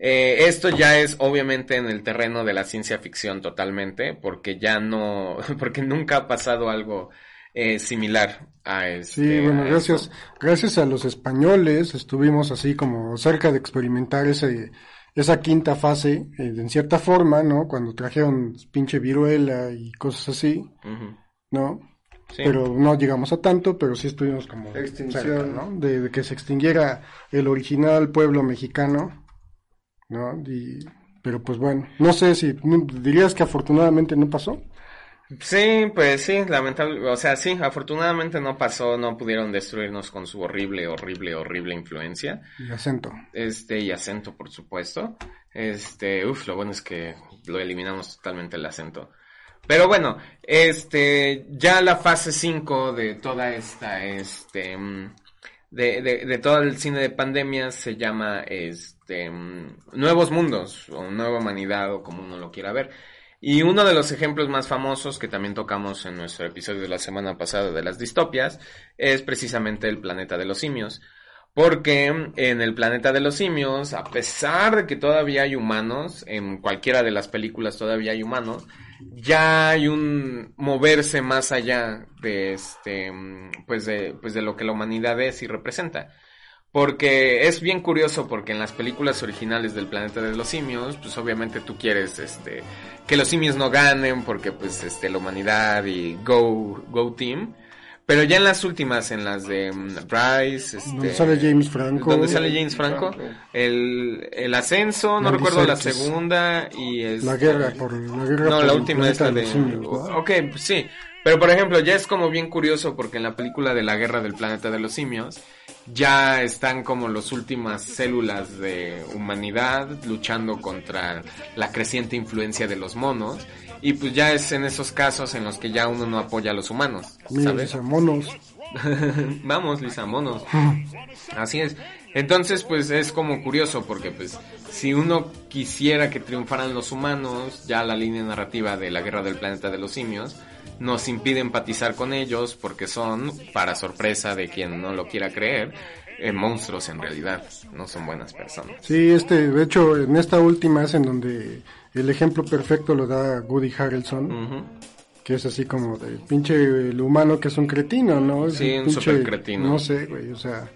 eh, esto ya es obviamente en el terreno de la ciencia ficción totalmente, porque ya no, *laughs* porque nunca ha pasado algo eh, similar a este. Sí, bueno, gracias, esto. gracias a los españoles estuvimos así como cerca de experimentar ese, esa quinta fase, eh, en cierta forma, ¿no? Cuando trajeron pinche viruela y cosas así. ¿no? Sí. Pero no llegamos a tanto, pero sí estuvimos como Extinción. cerca, ¿no? De, de que se extinguiera el original pueblo mexicano, ¿no? Y, pero pues bueno, no sé si dirías que afortunadamente no pasó. Sí, pues sí, lamentable, o sea, sí, afortunadamente no pasó, no pudieron destruirnos con su horrible, horrible, horrible influencia. Y acento. Este, y acento, por supuesto. Este, uff, lo bueno es que lo eliminamos totalmente el acento. Pero bueno, este, ya la fase 5 de toda esta, este, mm, de, de, de todo el cine de pandemia se llama, este, Nuevos Mundos, o Nueva Humanidad, o como uno lo quiera ver. Y uno de los ejemplos más famosos que también tocamos en nuestro episodio de la semana pasada de las distopias es precisamente el planeta de los simios. Porque en el planeta de los simios, a pesar de que todavía hay humanos, en cualquiera de las películas todavía hay humanos, ya hay un moverse más allá de este, pues de, pues de lo que la humanidad es y representa. Porque es bien curioso porque en las películas originales del planeta de los simios, pues obviamente tú quieres este que los simios no ganen porque pues este la humanidad y go go team. Pero ya en las últimas, en las de mm, Bryce, este, Donde sale James Franco. donde sale James Franco, Franco. el, el ascenso, no recuerdo la segunda y es La guerra por la guerra no, por la última es planeta la de... los simios, ¿no? Ok, pues sí. Pero por ejemplo, ya es como bien curioso porque en la película de la guerra del planeta de los simios ya están como las últimas células de humanidad luchando contra la creciente influencia de los monos. Y pues ya es en esos casos en los que ya uno no apoya a los humanos, ¿sabes? monos. *laughs* Vamos, Lisa, monos. *laughs* Así es. Entonces, pues es como curioso porque pues si uno quisiera que triunfaran los humanos, ya la línea narrativa de la guerra del planeta de los simios nos impide empatizar con ellos porque son, para sorpresa de quien no lo quiera creer, eh, monstruos en realidad, no son buenas personas. Sí, este, de hecho, en esta última es en donde el ejemplo perfecto lo da Woody Harrelson, que es así como de pinche el humano que es un cretino, ¿no? Es Sí, un pinche- supercretino. No sé, güey, o sea,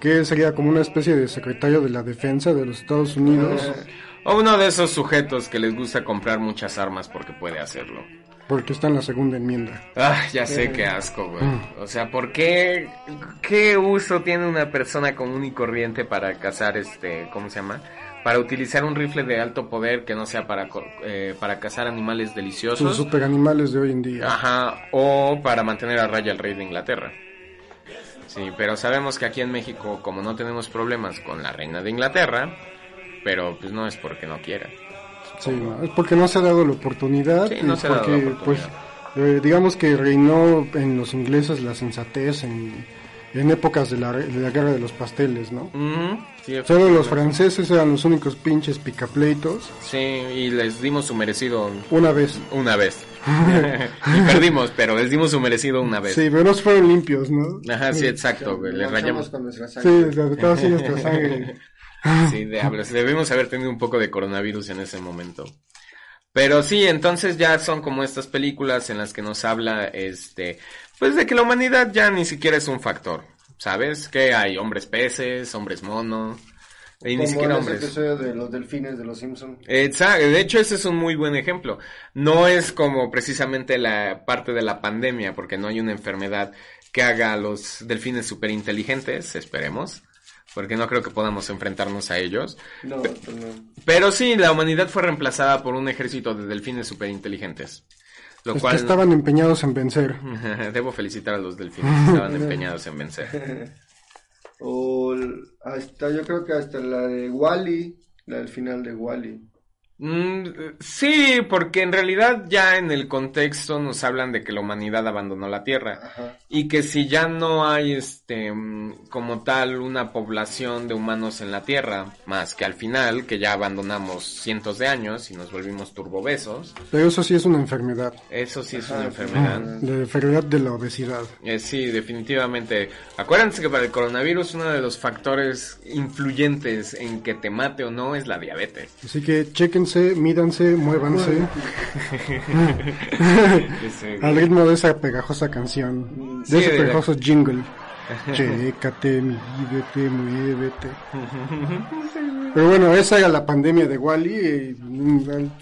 que sería como una especie de secretario de la defensa de los Estados Unidos, Eh, O uno de esos sujetos que les gusta comprar muchas armas porque puede hacerlo. porque está en la segunda enmienda. Ah, ya sé qué asco, güey. O sea, ¿por qué? ¿Qué uso tiene una persona común y corriente para cazar este, ¿cómo se llama? Para utilizar un rifle de alto poder que no sea para, eh, para cazar animales Los deliciosos. superanimales de hoy en día. Ajá, o para mantener a raya al rey de Inglaterra. Sí, pero sabemos que aquí en México, como no tenemos problemas con la reina de Inglaterra, pero pues no es porque no quiera. Sí, no, es porque no se ha dado la oportunidad Sí, no se ha dado la porque, oportunidad. pues, eh, digamos que reinó en los ingleses la sensatez en, en épocas de la, de la guerra de los pasteles, ¿no? Sí, Solo los franceses eran los únicos pinches picapleitos. Sí, y les dimos su merecido Una vez. una vez. *laughs* y perdimos, pero les dimos su merecido una vez. Sí, pero no fueron limpios, ¿no? Ajá, sí, exacto, güey, les rayamos. con nuestra Sí, sangre. de todo así nuestra *laughs* sangre. Sí, diablos, debimos haber tenido un poco de coronavirus en ese momento. Pero sí, entonces ya son como estas películas en las que nos habla, este, pues de que la humanidad ya ni siquiera es un factor, ¿sabes? Que hay hombres peces, hombres monos, y ni siquiera hombres. episodio de los delfines de los Simpsons. Exacto, de hecho ese es un muy buen ejemplo. No es como precisamente la parte de la pandemia, porque no hay una enfermedad que haga a los delfines súper inteligentes, esperemos, porque no creo que podamos enfrentarnos a ellos. No, pues no. Pero sí, la humanidad fue reemplazada por un ejército de delfines súper inteligentes. Lo Es cual que estaban empeñados en vencer. *laughs* debo felicitar a los delfines, estaban *laughs* empeñados en vencer. *laughs* O hasta, yo creo que hasta la de Wally, la del final de Wally. Mm, sí, porque en realidad ya en el contexto nos hablan de que la humanidad abandonó la Tierra Ajá. y que si ya no hay este mm, como tal una población de humanos en la Tierra, más que al final que ya abandonamos cientos de años y nos volvimos turbobesos, Pero eso sí es una enfermedad. eso sí es Ajá, una enfermedad. La enfermedad de la obesidad. Eh, sí, definitivamente. Acuérdense que para el coronavirus uno de los factores influyentes en que te mate o no es la diabetes. Así que chéquense, mídanse, muévanse Ese- *laughs* al ritmo de esa pegajosa canción, de Sí, ese de la- pegajoso jingle. *laughs* Chécate, mídete, muévete. Pero bueno, esa era la pandemia de Wally,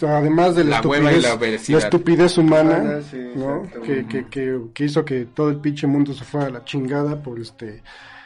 además de la, La hueva y estupidez, la obesidad. estupidez humana, Humana, sí, ¿no? exacto. Que, que, que, que hizo que todo el pinche mundo se fuera a la chingada por este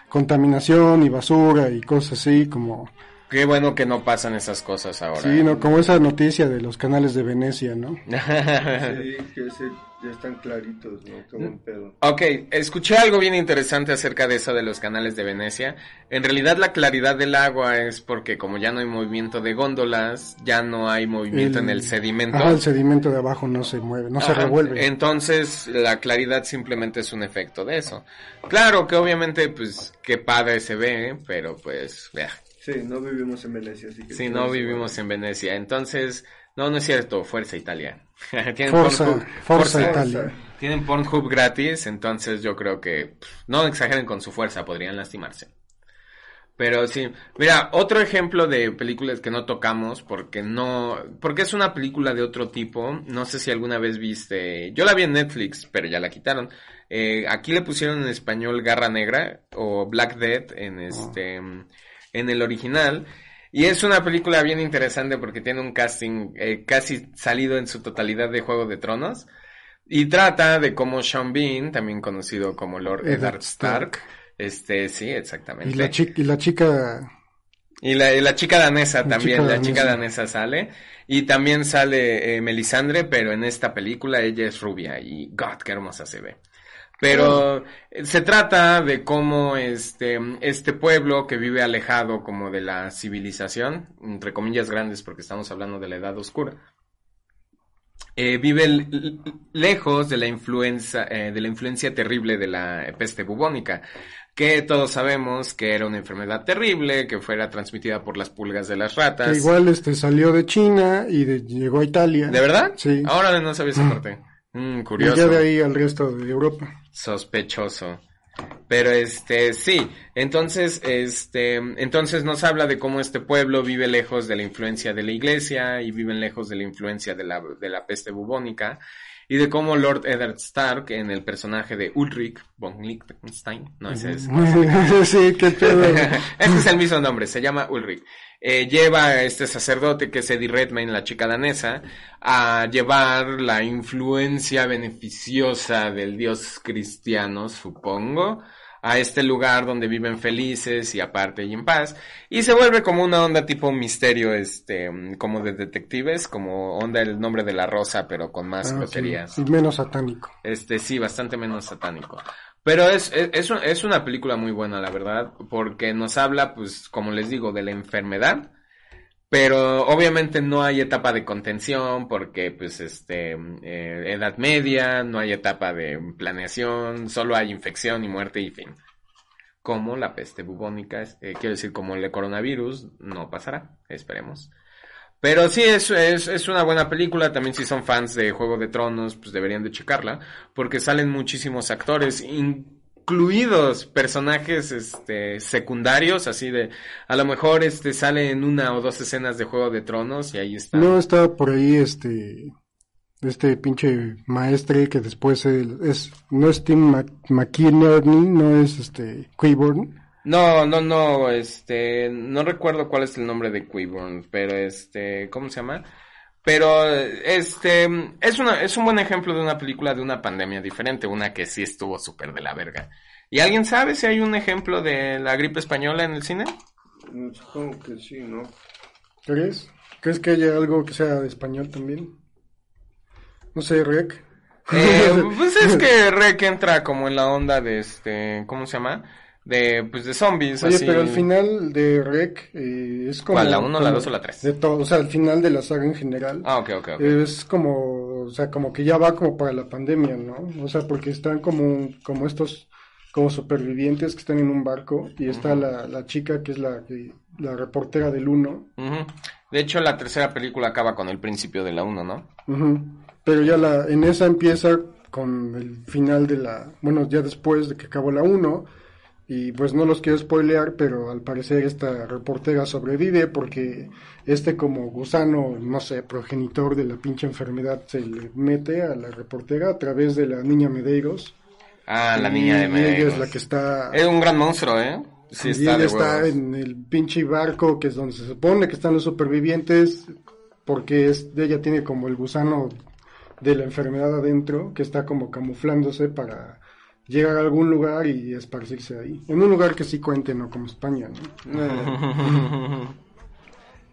contaminación y basura y cosas así como Qué bueno que no pasan esas cosas ahora. sí, no, como esa noticia de los canales de Venecia, ¿no? *laughs* Sí, que ese ya están claritos, ¿no? Qué buen pedo. Ok, escuché algo bien interesante acerca de eso de los canales de Venecia. En realidad la claridad del agua es porque como ya no hay movimiento de góndolas, ya no hay movimiento en el sedimento. Ajá, el sedimento de abajo no se mueve, no se revuelve. Entonces, la claridad simplemente es un efecto de eso. Claro que obviamente, pues, qué padre se ve, pero pues, vea, Sí, no vivimos en Venecia, así que... todo no vivimos en Venecia. Entonces, no, no es cierto, fuerza Italia. *laughs* Tienen Forza, Pornhub- Forza Forza- Italia. Tienen Pornhub gratis, entonces yo creo que pff, no exageren con su fuerza, podrían lastimarse. Pero sí, mira, otro ejemplo de películas que no tocamos porque no, porque es una película de otro tipo, no sé si alguna vez viste, yo la vi en Netflix, pero ya la quitaron. Eh, aquí le pusieron en español Garra Negra o Black Death en este, en el original. Y es una película bien interesante porque tiene un casting eh, casi salido en su totalidad de Juego de Tronos. Y trata de cómo Sean Bean, también conocido como Lord Eddard Eddard Stark, este, sí, exactamente. Y la, chi- y la chica, Y la, y la chica danesa La también, chica la chica danesa. danesa sale. Y también sale eh, Melisandre, pero en esta película ella es rubia y God, qué hermosa se ve. Pero se trata de cómo este, este pueblo que vive alejado como de la civilización, entre comillas grandes porque estamos hablando de la edad oscura, eh, vive lejos de la influencia, eh, de la influencia terrible de la peste bubónica, que todos sabemos que era una enfermedad terrible, que fuera transmitida por las pulgas de las ratas. que igual este salió de China y de- llegó a Italia. ¿De verdad? Sí. Ahora no sabía esa parte. Mm, Y curioso. ya de ahí al resto de Europa. Sospechoso. Pero este, sí, entonces, este, entonces nos habla de cómo este pueblo vive lejos de la influencia de la iglesia y viven lejos de la influencia de la, de la peste bubónica y de cómo Lord Eddard Stark en el personaje de Ulrich von Liechtenstein, no, ese es, *laughs* sí, qué pedo. *laughs* este es el mismo nombre, se llama Ulrich. Eh, lleva a este sacerdote que es Eddie Redmayne, la chica danesa, a llevar la influencia beneficiosa del dios cristiano, supongo, a este lugar donde viven felices y aparte y en paz. Y se vuelve como una onda tipo misterio, este, como de detectives, como onda el nombre de la rosa, pero con más Ah, groserías. sí, y menos satánico. Este, sí, bastante menos satánico. Pero es, es, es, un- es una película muy buena, la verdad, porque nos habla, pues, como les digo, de la enfermedad. Pero obviamente no hay etapa de contención porque, pues, este, eh, edad media, no hay etapa de planeación, solo hay infección y muerte y fin. Como la peste bubónica, eh, quiero decir, como el coronavirus, no pasará, esperemos. Pero sí, es, es, es una buena película. También si son fans de Juego de Tronos, pues deberían de checarla. Porque salen muchísimos actores, incluidos personajes este, secundarios, así de... A lo mejor este sale en una o dos escenas de Juego de Tronos y ahí está. No estaba por ahí este este pinche maestre que después es no es Tim Mc- McInerney, no es este Quayborn. No, no, no, este, no recuerdo cuál es el nombre de Quiburn, pero este, ¿cómo se llama? Pero, este, es una, es un buen ejemplo de una película de una pandemia diferente, una que sí estuvo súper de la verga. ¿Y alguien sabe si hay un ejemplo de la gripe española en el cine? Mm, Supongo que sí, ¿no? ¿Crees? ¿Crees que haya algo que sea de español también? No sé, Rec. Eh, *laughs* pues es que Rec entra como en la onda de este, ¿cómo se llama? De, pues, de zombies. Oye, así. pero al final de Rec eh, es como... ¿Cuál, la uno, la como dos o la tres? De todo, o sea, al final de la saga en general. Ah, ok, ok, ok. Es como, o sea, como que ya va como para la pandemia, ¿no? O sea, porque están como, como estos, como supervivientes que están en un barco y está la, la chica que es la, la reportera del uno. Ujú. De hecho, la tercera película acaba con el principio de la 1, ¿no? Ujú. Pero ya la, en esa empieza con el final de la, bueno, ya después de que acabó la 1, y pues no los quiero spoilear, pero al parecer esta reportera sobrevive porque este como gusano, no sé, progenitor de la pinche enfermedad se le mete a la reportera a través de la niña Medeiros. Ah, la niña de ella Medeiros. es la que está... Es un gran monstruo, ¿eh? Sí, está ella de está en el pinche barco que es donde se supone que están los supervivientes porque es, ella tiene como el gusano de la enfermedad adentro que está como camuflándose para llegar a algún lugar y esparcirse ahí. En un lugar que sí cuente, no como España, ¿no? *laughs*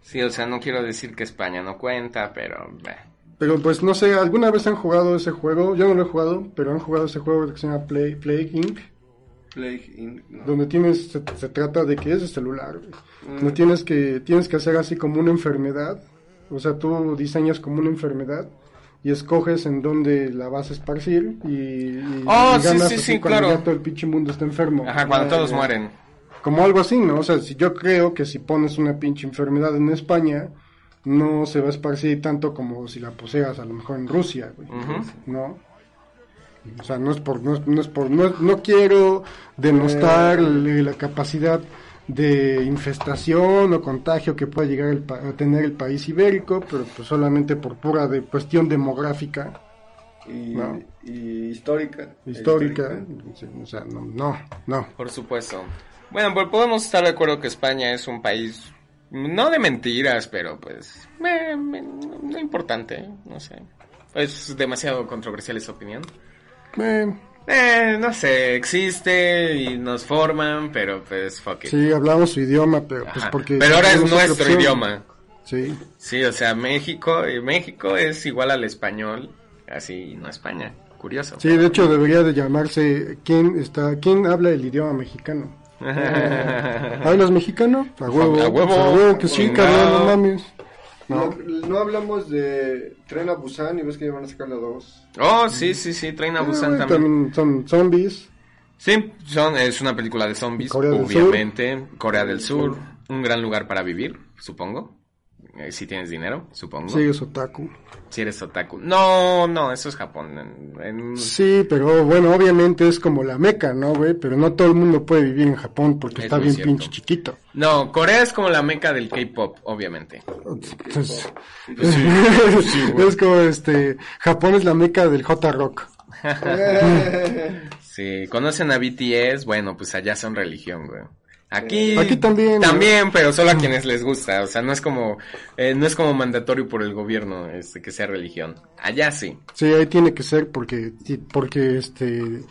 Sí, o sea, no quiero decir que España no cuenta, pero... bah. Pero pues no sé, ¿alguna vez han jugado ese juego? Yo no lo he jugado, pero han jugado ese juego que se llama Play, Plague Inc. Plague Inc. no. donde tienes se, se trata de que es de celular. Mm. no tienes que tienes que hacer así como una enfermedad o sea tú diseñas como una enfermedad y escoges en dónde la vas a esparcir y, y- Oh, y sí, ganas sí, sí, cuando claro. ya todo el pinche mundo está enfermo Ajá, cuando todos ya. mueren. como algo así no o sea si yo creo que si pones una pinche enfermedad en España no se va a esparcir tanto como si la poseas a lo mejor en Rusia güey. No o sea, no es por, no, es- no es por, no, no quiero denostar Eh. la, la capacidad de infestación o contagio que pueda llegar el pa- a tener el país ibérico, pero pues solamente por pura de cuestión demográfica, Y, No. y histórica. histórica, sí, o sea, no, no, no. Por supuesto. Bueno, pues podemos estar de acuerdo que España es un país, no de mentiras, pero pues, eh, no importante, no sé. Es demasiado controversial esa opinión. Eh, Eh, no sé, existe y nos forman, pero pues fuck it. sí, hablamos su idioma, pero pues porque... Pero ahora es nuestro idioma. Sí, Sí, o sea, México, eh, México es igual al español, así no España. Curioso. sí, de hecho debería de llamarse, ¿quién está, quién habla el idioma mexicano? *laughs* ¿Hablas mexicano? A huevo. A huevo. A huevo que sí, cabrón, no mames. No, No. no hablamos de Tren a Busan y ves que ya van a sacar la 2. oh, sí, sí, sí, traen a Busan Eh, también. también son zombies. Sí, son, es una película de zombies, Corea del obviamente. Corea del Sur, un gran lugar para vivir, supongo. Eh, si tienes dinero, supongo. Sí, es otaku. Si eres otaku. No, no, eso es Japón. En- en- Sí, pero bueno, obviamente es como la meca, ¿no, güey? Pero no todo el mundo puede vivir en Japón porque Es está bien cierto. pinche chiquito. No, Corea es como la meca del K-pop, obviamente. Entonces, Pues *laughs* es como este, Japón es la meca del J-Rock. *laughs* Si conocen a BTS, bueno, pues allá son religión, güey. Aquí, Aquí también, ¿no? También, pero solo a quienes les gusta. O sea, no es como, eh, no es como mandatorio por el gobierno este, que sea religión. Allá sí. Sí, ahí tiene que ser porque, porque este,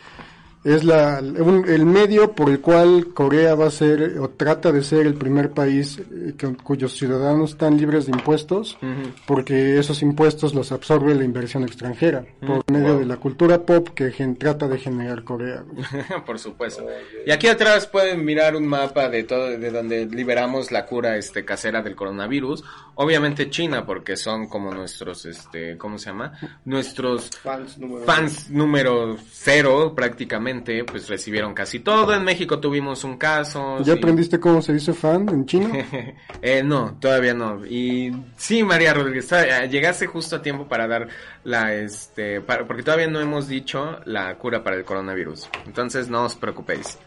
es la, un- el medio por el cual Corea va a ser o trata de ser el primer país eh, que- cuyos ciudadanos están libres de impuestos, porque esos impuestos los absorbe la inversión extranjera por medio wow. de la cultura pop que gen- trata de generar Corea. *laughs* por supuesto. Y aquí atrás pueden mirar un mapa de todo, de donde liberamos la cura este casera del coronavirus. Obviamente China, porque son como nuestros, este, ¿cómo se llama? Nuestros Fans número fans número cero prácticamente, pues recibieron casi todo. En México tuvimos un caso. ¿Ya sí. aprendiste cómo se dice fan en chino? *laughs* eh, no, todavía no. Y sí, María Rodríguez, todavía- llegaste justo a tiempo para dar la, este, para- porque todavía no hemos dicho la cura para el coronavirus. Entonces no os preocupéis.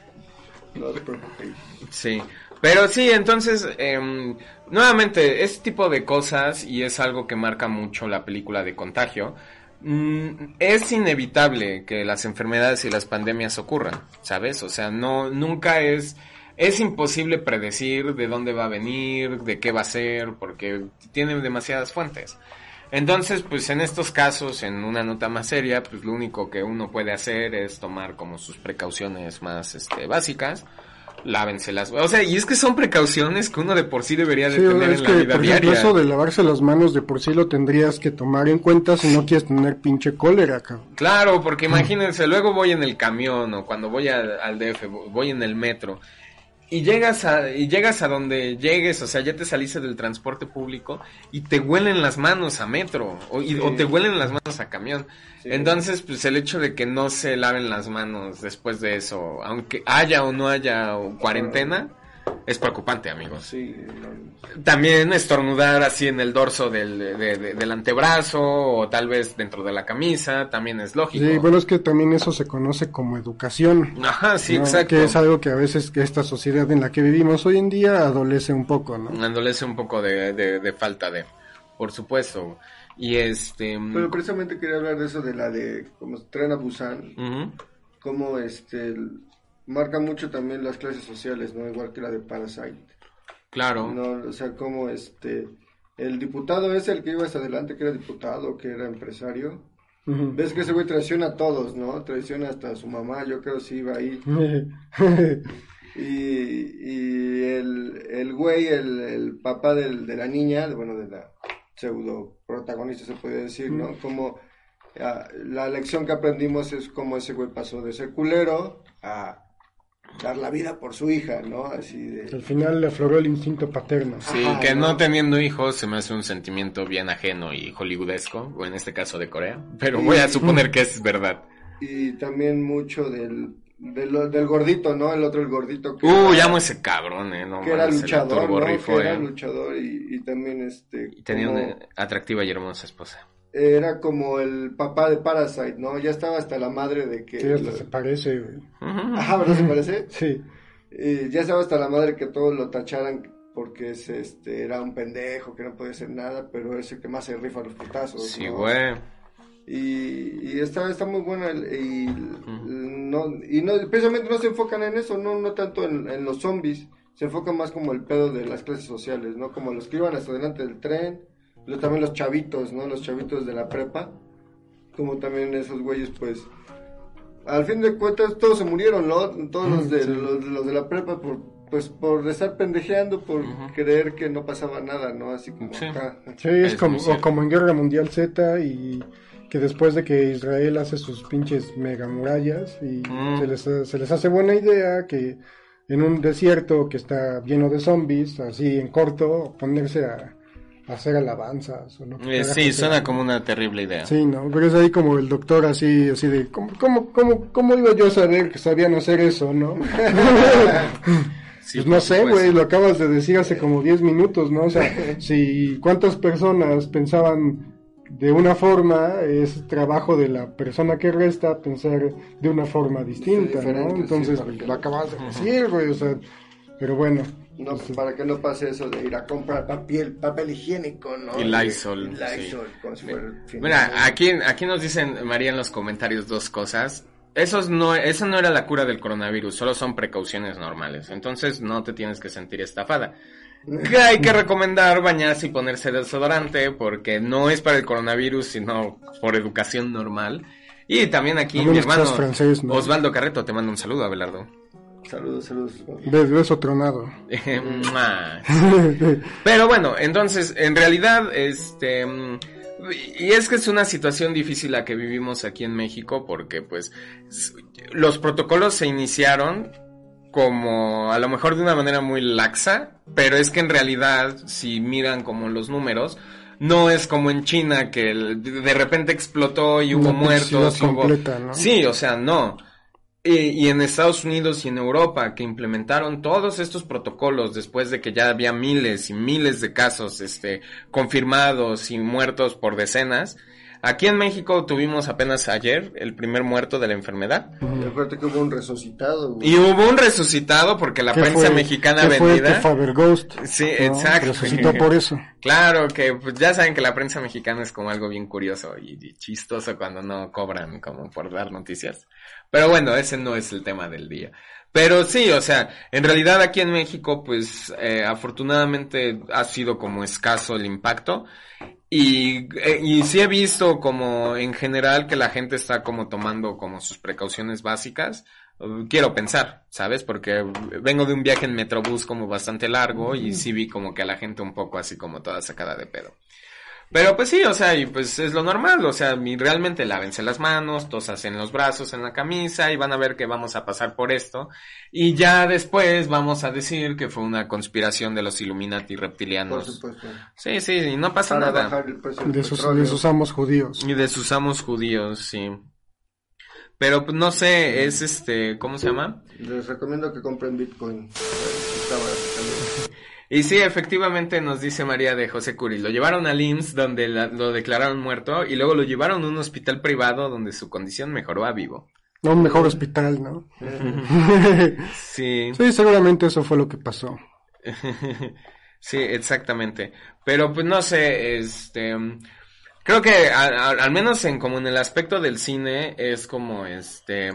No te preocupéis. Sí, pero sí, entonces, em, nuevamente, este tipo de cosas, y es algo que marca mucho la película de contagio, mm, es inevitable que las enfermedades y las pandemias ocurran, ¿sabes? O sea, no, nunca es, es imposible predecir de dónde va a venir, de qué va a ser, porque tiene demasiadas fuentes. Entonces, pues en estos casos, en una nota más seria, pues lo único que uno puede hacer es tomar como sus precauciones más este, básicas, lávense las O sea, y es que son precauciones que uno de por sí debería de Sí, tener es en que, la vida por ejemplo, diaria. eso de lavarse las manos de por sí lo tendrías que tomar en cuenta si no quieres tener pinche cólera, cabrón. Claro, porque imagínense, luego voy en el camión o cuando voy a- al DF, voy en el metro y llegas a y llegas a donde llegues, o sea, ya te saliste del transporte público y te huelen las manos a metro o, y- o te huelen las manos a camión. Sí. Entonces, pues el hecho de que no se laven las manos después de eso, aunque haya o no haya cuarentena, es preocupante, amigos. Sí, También estornudar así en el dorso del, de- de- del antebrazo o tal vez dentro de la camisa, también es lógico. Sí, bueno, es que también eso se conoce como educación. Ajá, sí, ¿no? exacto. Que es algo que a veces que esta sociedad en la que vivimos hoy en día adolece un poco, ¿no? Adolece un poco de, de- de falta de, por supuesto. Y este... Pero precisamente quería hablar de eso, de la de como Tren a Busan, ujú, como este, el- marca mucho también las clases sociales, ¿no? Igual que la de Parasite. claro. No, o sea, como este, el diputado es el que iba hasta adelante, que era diputado, que era empresario. Ves que ese güey traiciona a todos, ¿no? Traiciona hasta a su mamá, yo creo si iba ahí. *laughs* Y, y el, el güey, el, el papá del, de la niña, de- bueno, de la pseudo protagonista se puede decir, ¿no? Como ah, la lección que aprendimos es cómo ese güey pasó de ser culero a dar la vida por su hija, ¿no? Así de... Al final le afloró el instinto paterno. Sí, Ajá, que ¿no? no teniendo hijos se me hace un sentimiento bien ajeno y hollywoodesco, o en este caso de Corea, pero Y- voy a suponer que es verdad. Y también mucho del, del, del gordito, ¿no? El otro, el gordito que, Uh, era, llamo ese cabrón, eh, no que era luchador, ¿no? borrifo, Que era eh. luchador y, y también este... Y tenía como- una atractiva y hermosa esposa. Era como el papá de Parasite, ¿no? Ya estaba hasta la madre de que... Sí, hasta se parece, güey. Ajá, ¿verdad se parece? *laughs* Sí. Y ya estaba hasta la madre que todos lo tacharan porque es, este, era un pendejo, que no podía hacer nada, pero es el que más se rifa los putazos. Sí, ¿no? güey. Y, y está, está muy buena el- y, no, y no, precisamente no se enfocan en eso, no, no tanto en, en los zombies, se enfocan más como el pedo de las clases sociales, ¿no? Como los que iban hasta delante del tren, luego también los chavitos, ¿no? Los chavitos de la prepa, como también esos güeyes, pues, al fin de cuentas todos se murieron, ¿no? Todos los de, Sí. los, los de la prepa por, pues, por estar pendejeando, por creer que no pasaba nada, ¿no? Así como Sí. acá. Sí, es, Es como, o como en Guerra Mundial Z y que después de que Israel hace sus pinches mega murallas y Mm. se, les, se les hace buena idea que en un desierto que está lleno de zombies, así en corto, ponerse a hacer alabanzas o lo que Eh, sí, sea. suena como una terrible idea. Sí, ¿no? Pero es ahí como el doctor así, así de, ¿cómo, cómo, cómo, cómo iba yo a saber que sabían hacer eso, no? *laughs* Sí, pues no sé, güey, lo acabas de decir hace como 10 minutos, ¿no? O sea, *laughs* si cuántas personas pensaban de una forma, es trabajo de la persona que resta pensar de una forma distinta, ¿no? sí, Entonces, lo acabas de decir, güey, o sea, pero bueno. No, para que no pase eso de ir a comprar papel, papel higiénico, ¿no? Y Lysol, Y Lysol, sí. como si fuera el fin Mira, aquí, aquí nos dicen, María, en los comentarios dos cosas. Esos no, eso no era la cura del coronavirus, solo son precauciones normales. Entonces no te tienes que sentir estafada. *laughs* Que hay que recomendar bañarse y ponerse desodorante porque no es para el coronavirus, sino por educación normal. Y también aquí mi hermano seas francés, ¿no? Osvaldo Carreto te manda un saludo, Abelardo. Saludos, saludos. Beso tronado. *laughs* *laughs* Pero bueno, entonces, en realidad, este, y es que es una situación difícil la que vivimos aquí en México porque, pues, los protocolos se iniciaron como a lo mejor de una manera muy laxa, pero es que en realidad, si miran como los números, no es como en China que de repente explotó y hubo Una muertos. y hubo- completa, ¿no? Sí, o sea, no. Y, y en Estados Unidos y en Europa que implementaron todos estos protocolos después de que ya había miles y miles de casos este confirmados y muertos por decenas. Aquí en México tuvimos apenas ayer el primer muerto de la enfermedad. Y acuérdate que hubo un resucitado. güey. Y hubo un resucitado porque la ¿Qué prensa fue- mexicana qué vendida. tu Faber Ghost? Sí, ¿no? exacto. Resucitó por eso. Claro, que pues, ya saben que la prensa mexicana es como algo bien curioso y, y chistoso cuando no cobran como por dar noticias. Pero bueno, ese no es el tema del día. Pero sí, o sea, en realidad aquí en México, pues eh, afortunadamente ha sido como escaso el impacto. Y, eh, y sí he visto como en general que la gente está como tomando como sus precauciones básicas, quiero pensar, ¿sabes? Porque vengo de un viaje en Metrobús como bastante largo y sí vi como que a la gente un poco así como toda sacada de pedo. Pero pues sí, o sea, y pues es lo normal, o sea, realmente lávense las manos, tosas en los brazos, en la camisa y van a ver que vamos a pasar por esto y ya después vamos a decir que fue una conspiración de los Illuminati reptilianos. Por supuesto. Sí, sí, y no pasa Para nada. el De sus, de sus amos judíos. Y de sus amos judíos, sí. Pero pues no sé, es este, ¿cómo se llama? Les recomiendo que compren Bitcoin. Está. Y sí, efectivamente nos dice María de José Curi, lo llevaron al IMSS donde la- lo declararon muerto y luego lo llevaron a un hospital privado donde su condición mejoró a vivo. No, un mejor hospital, ¿no? *laughs* Sí, sí, seguramente eso fue lo que pasó. *laughs* sí, exactamente. Pero pues no sé, este, creo que a- a- al menos en como en el aspecto del cine es como este,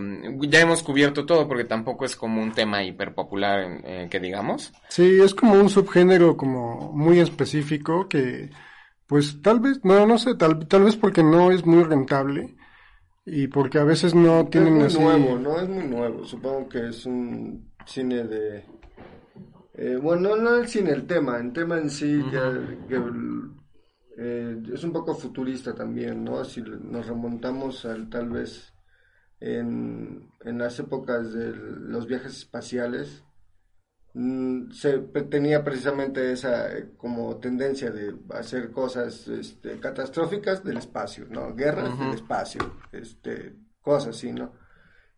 ya hemos cubierto todo porque tampoco es como un tema hiper popular eh, que digamos. Sí, es como un subgénero como muy específico que, pues tal vez, no, no sé, tal, tal vez porque no es muy rentable y porque a veces no tienen es así... muy nuevo, ¿no? Es muy nuevo. Supongo que es un cine de... eh, bueno, no, no el cine, el tema. El tema en sí ya, que, eh, es un poco futurista también, ¿no? Si nos remontamos al tal vez en, en las épocas de los viajes espaciales, mm, se tenía precisamente esa eh, como tendencia de hacer cosas este, catastróficas del espacio, ¿no? Guerras del espacio, este, cosas así, ¿no?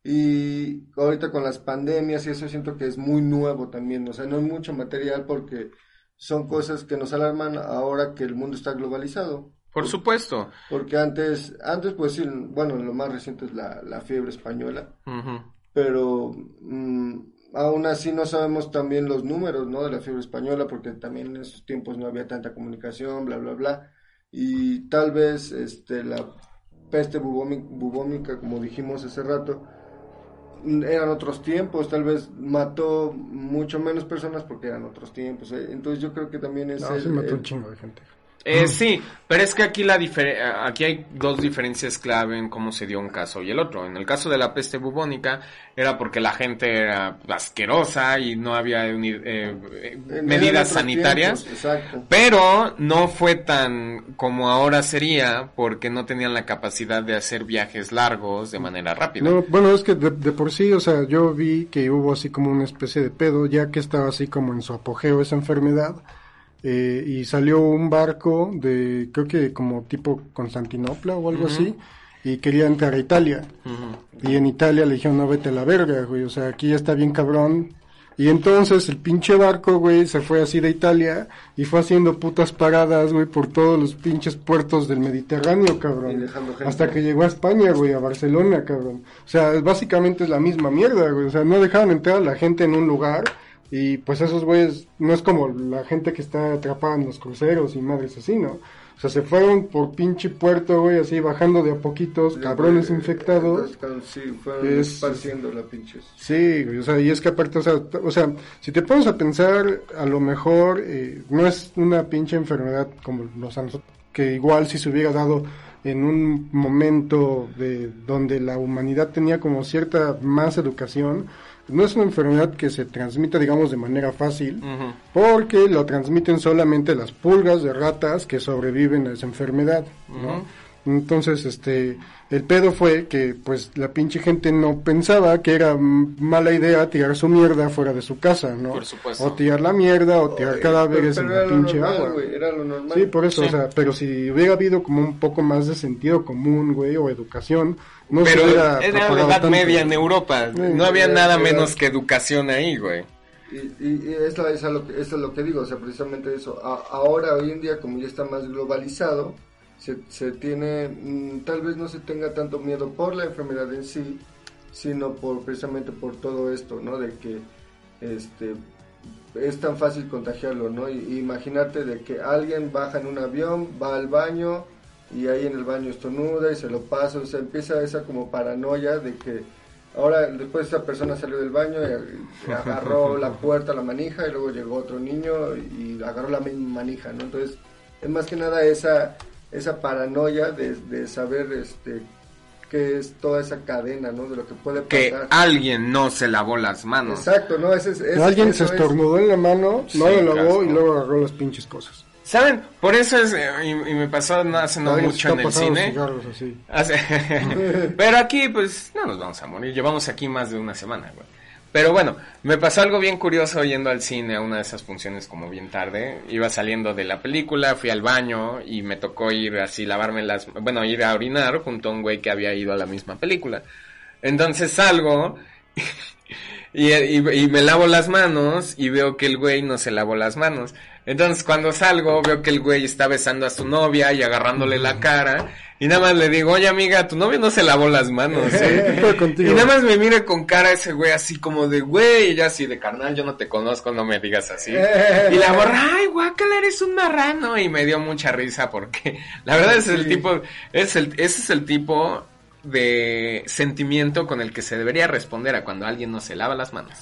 Y ahorita con las pandemias y eso siento que es muy nuevo también, o sea, no hay mucho material porque son cosas que nos alarman ahora que el mundo está globalizado. Por supuesto. Porque antes, antes pues sí, bueno, lo más reciente es la, la fiebre española, pero mm, aún así no sabemos también los números, ¿no? De la fiebre española, porque también en esos tiempos no había tanta comunicación, bla, bla, bla. Y tal vez este, la peste bubómi- bubómica, como dijimos hace rato, eran otros tiempos, tal vez mató mucho menos personas porque eran otros tiempos. ¿eh? Entonces yo creo que también es No, el- sí mató el- un chingo de gente. Eh, sí, pero es que aquí la difer- aquí hay dos diferencias clave en cómo se dio un caso y el otro. En el caso de la peste bubónica era porque la gente era asquerosa y no había eh, eh, medidas sanitarias. tiempos. Pero no fue tan como ahora sería porque no tenían la capacidad de hacer viajes largos de manera rápida. No, bueno, es que de, de por sí, o sea, yo vi que hubo así como una especie de pedo, ya que estaba así como en su apogeo esa enfermedad, eh, y salió un barco de, creo que como tipo Constantinopla o algo así, y quería entrar a Italia. Y en Italia le dijeron, no vete a la verga, güey, o sea, aquí ya está bien cabrón. Y entonces el pinche barco, güey, se fue así de Italia y fue haciendo putas paradas, güey, por todos los pinches puertos del Mediterráneo, cabrón. Hasta que llegó a España, güey, a Barcelona, cabrón. O sea, básicamente es la misma mierda, güey. O sea, no dejaban entrar a la gente en un lugar y pues esos güeyes, no es como la gente que está atrapada en los cruceros y madres así, ¿no? O sea, se fueron por pinche puerto, güey, así bajando de a poquitos, cabrones Eh, infectados. entonces, Sí, fueron Es- esparciendo la pinches. Sí, güey, o sea, y es que aparte, o sea, o sea, si te pones a pensar, a lo mejor eh, no es una pinche enfermedad como los que igual si se hubiera dado en un momento de donde la humanidad tenía como cierta más educación, no es una enfermedad que se transmita, digamos, de manera fácil, porque lo transmiten solamente las pulgas de ratas que sobreviven a esa enfermedad, ¿no? Entonces, este, el pedo fue que, pues, la pinche gente no pensaba que era mm, mala idea tirar su mierda fuera de su casa, ¿no? Por supuesto. O tirar la mierda o tirar Oye, cadáveres pero en era la lo pinche normal, agua. güey, era lo normal. Sí, por eso, Sí. o sea, pero si hubiera habido como un poco más de sentido común, güey, o educación, no Pero era la Edad. Media en Europa. No había era- nada era- menos que educación ahí, güey. Y, y, y es, lo que, eso es lo que digo, o sea, precisamente eso. A- ahora, hoy en día, como ya está más globalizado, se, se tiene, mm, tal vez no se tenga tanto miedo por la enfermedad en sí, sino por precisamente por todo esto, ¿no? De que este es tan fácil contagiarlo, ¿no? Y, y imagínate de que alguien baja en un avión, va al baño y ahí en el baño estornuda y se lo pasa, o sea, empieza esa como paranoia de que ahora después esa persona salió del baño y agarró *laughs* la puerta, la manija y luego llegó otro niño y agarró la misma manija, ¿no? Entonces, es más que nada esa esa paranoia de, de saber este que es toda esa cadena, ¿no? De lo que puede Que pasar. alguien no se lavó las manos. Exacto, ¿no? Ese, es- ese- Alguien eso se es- estornudó en la mano, Sí, no lo lavó casco. y luego agarró las pinches cosas. ¿Saben? Por eso es, eh, y, y me pasó no hace no mucho en el cine. cigarros así. Hace- *laughs* Pero aquí, pues, no nos vamos a morir. Llevamos aquí más de una semana, güey. Pero bueno, me pasó algo bien curioso yendo al cine a una de esas funciones como bien tarde. Iba saliendo de la película, fui al baño y me tocó ir así, lavarme las... Bueno, ir a orinar junto a un güey que había ido a la misma película. Entonces salgo *laughs* y, y- y me lavo las manos y veo que el güey no se lavó las manos. Entonces cuando salgo veo que el güey está besando a su novia y agarrándole la cara y nada más le digo, oye amiga, tu novio no se lavó las manos, ¿eh?". *laughs* Y nada más me mira con cara ese güey así como de, güey, y yo así de carnal, yo no te conozco, no me digas así. *laughs* Y la morra, ay, guácala, eres un marrano. Y me dio mucha risa porque *laughs* la verdad es el Sí. tipo, es el, ese es el tipo de sentimiento con el que se debería responder a cuando alguien no se lava las manos.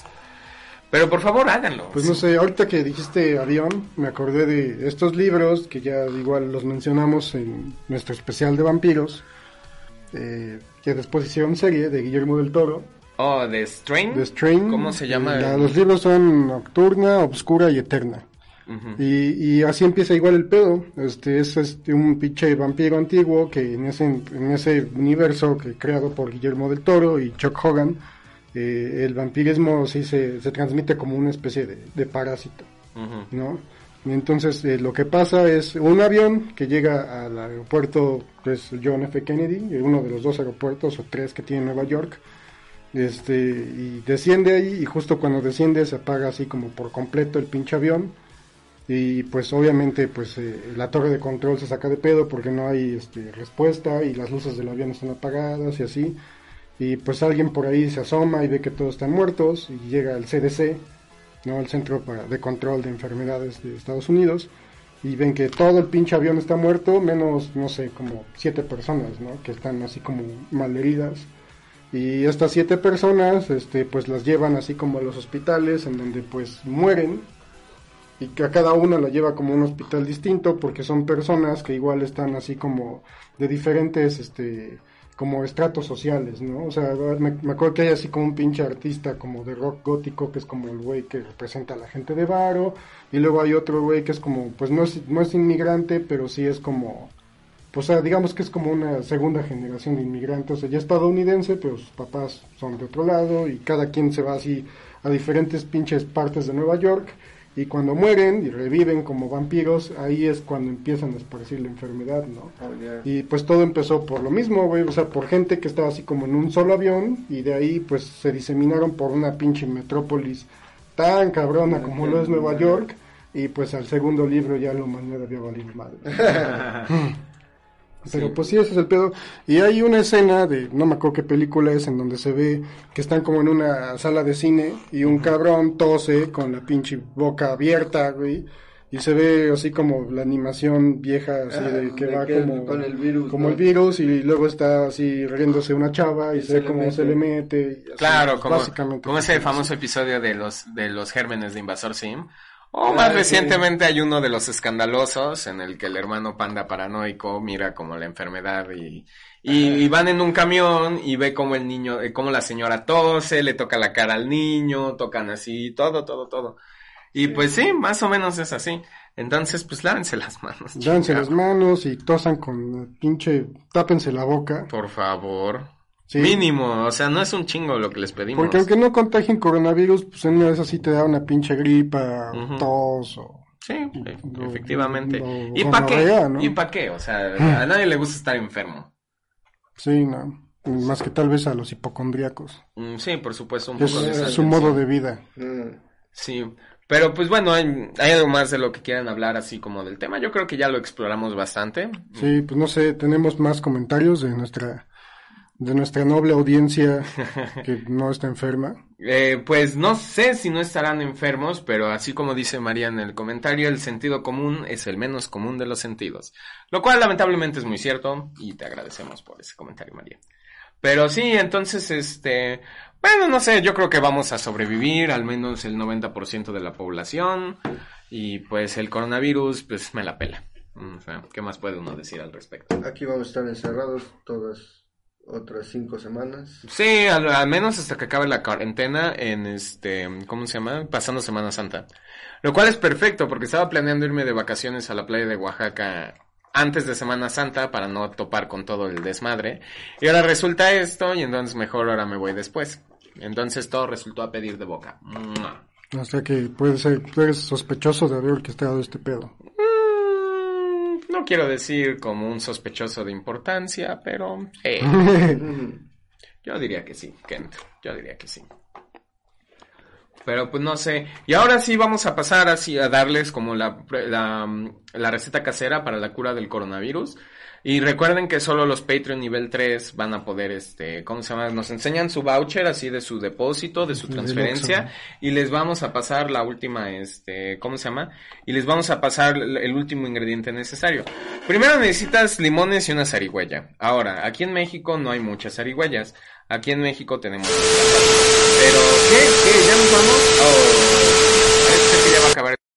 Pero por favor, háganlo. Pues no sé, ahorita que dijiste avión, me acordé de estos libros que ya igual los mencionamos en nuestro especial de vampiros, eh, que después hicieron serie de Guillermo del Toro, Oh, de Strain. de Strain. ¿Cómo se llama? Eh, la- los libros son Nocturna, Obscura y Eterna. Ujú. Y, y así empieza igual el pedo. Este es este, un pinche vampiro antiguo que en ese, en ese universo que creado por Guillermo del Toro y Chuck Hogan, eh, el vampirismo sí se, se transmite como una especie de, de parásito. ¿no? Y entonces eh, lo que pasa es un avión que llega al aeropuerto, que es John F. Kennedy, uno de los dos aeropuertos o tres que tiene Nueva York, este, y desciende ahí y justo cuando desciende se apaga así como por completo el pinche avión y pues obviamente pues eh, la torre de control se saca de pedo porque no hay este, respuesta y las luces del avión están apagadas y así y pues alguien por ahí se asoma y ve que todos están muertos y llega el CDC no el centro de control de enfermedades de Estados Unidos y ven que todo el pinche avión está muerto menos no sé como siete personas no que están así como malheridas. Y estas siete personas, este, pues las llevan así como a los hospitales en donde pues mueren. Y que a cada una la lleva como un hospital distinto porque son personas que igual están así como de diferentes, este, como estratos sociales, ¿no? O sea, me, acuerdo que hay así como un pinche artista como de rock gótico que es como el güey que representa a la gente de Varo y luego hay otro güey que es como, pues no es, no es inmigrante, pero sí es como, pues, digamos que es como una segunda generación de inmigrantes, o sea, ya estadounidense, pero sus papás son de otro lado y cada quien se va así a diferentes pinches partes de Nueva York y cuando mueren y reviven como vampiros, ahí es cuando empiezan a esparcir la enfermedad, ¿no? Oh. Y pues todo empezó por lo mismo, güey, o sea, por gente que estaba así como en un solo avión y de ahí pues se diseminaron por una pinche metrópolis tan cabrona como lo es Nueva York y pues al segundo libro ya la humanidad había valido madre. *laughs* *laughs* Pero Sí. pues sí, ese es el pedo. Y hay una escena de, no me acuerdo qué película es, en donde se ve que están como en una sala de cine y un cabrón tose con la pinche boca abierta, güey. Y se ve así como la animación vieja, así Ah, de que de va que como... con el virus, Como ¿no? el virus y luego está así riéndose una chava y, Y se se ve mete. se le mete. y así, Claro, como, básicamente como ese es. famoso episodio de los, de los gérmenes de Invasor Sim. O más recientemente hay uno de los escandalosos en el que el hermano panda paranoico mira como la enfermedad y, y, y van en un camión y ve como el niño, eh, como la señora tose, le toca la cara al niño, tocan así, todo, todo, todo. Y pues sí, más o menos es así. Entonces, pues lávense las manos. Chingado. las manos y tosan con pinche... Tápense la boca. Por favor. Sí. Mínimo, o sea, no es un chingo lo que les pedimos. Porque aunque no contagien coronavirus, pues en una vez así te da una pinche gripa, Ujú. tos o... Sí, e- Lo- efectivamente. lo- ¿Y para qué? ¿Y para qué? O sea, a nadie le gusta estar enfermo. Sí, no. Más que tal vez a los hipocondríacos. Mm, Sí, por supuesto, un Es, de su modo de vida. Mm. Sí, pero pues bueno, hay, hay algo más de lo que quieran hablar así como del tema. Yo creo que ya lo exploramos bastante. Sí, pues no sé, tenemos más comentarios de nuestra de nuestra noble audiencia *laughs* que no está enferma. Eh, pues no sé si no estarán enfermos, pero así como dice María en el comentario, el sentido común es el menos común de los sentidos. Lo cual lamentablemente es muy cierto y te agradecemos por ese comentario, María. Pero sí, entonces, este, bueno, no sé, yo creo que vamos a sobrevivir, al menos el 90% de la población, y pues el coronavirus, pues me la pela. Mm, O sea, ¿qué más puede uno decir al respecto? Aquí vamos a estar encerrados todas otras cinco semanas. Sí, al, al menos hasta que acabe la cuarentena en este, ¿cómo se llama? Pasando Semana Santa. Lo cual es perfecto porque estaba planeando irme de vacaciones a la playa de Oaxaca antes de Semana Santa para no topar con todo el desmadre. Y ahora resulta esto y entonces mejor ahora me voy después. Entonces todo resultó a pedir de boca. ¡Mua! O sea que puede ser, tú eres sospechoso de haber orquestado este pedo. No quiero decir como un sospechoso de importancia, pero eh, *laughs* yo diría que sí, Kent. Yo diría que sí. Pero pues no sé. Y ahora sí vamos a pasar así a darles como la, la, la receta casera para la cura del coronavirus. Y recuerden que solo los Patreon nivel 3 van a poder, este, ¿cómo se llama? Nos enseñan su voucher así de su depósito, de su transferencia, y les vamos a pasar la última, este, ¿cómo se llama? Y les vamos a pasar el último ingrediente necesario. Primero necesitas limones y una zarigüeya. Ahora, aquí en México no hay muchas zarigüeyas. Aquí en México tenemos... Pero, ¿qué? ¿Qué? ¿Ya nos vamos? Oh.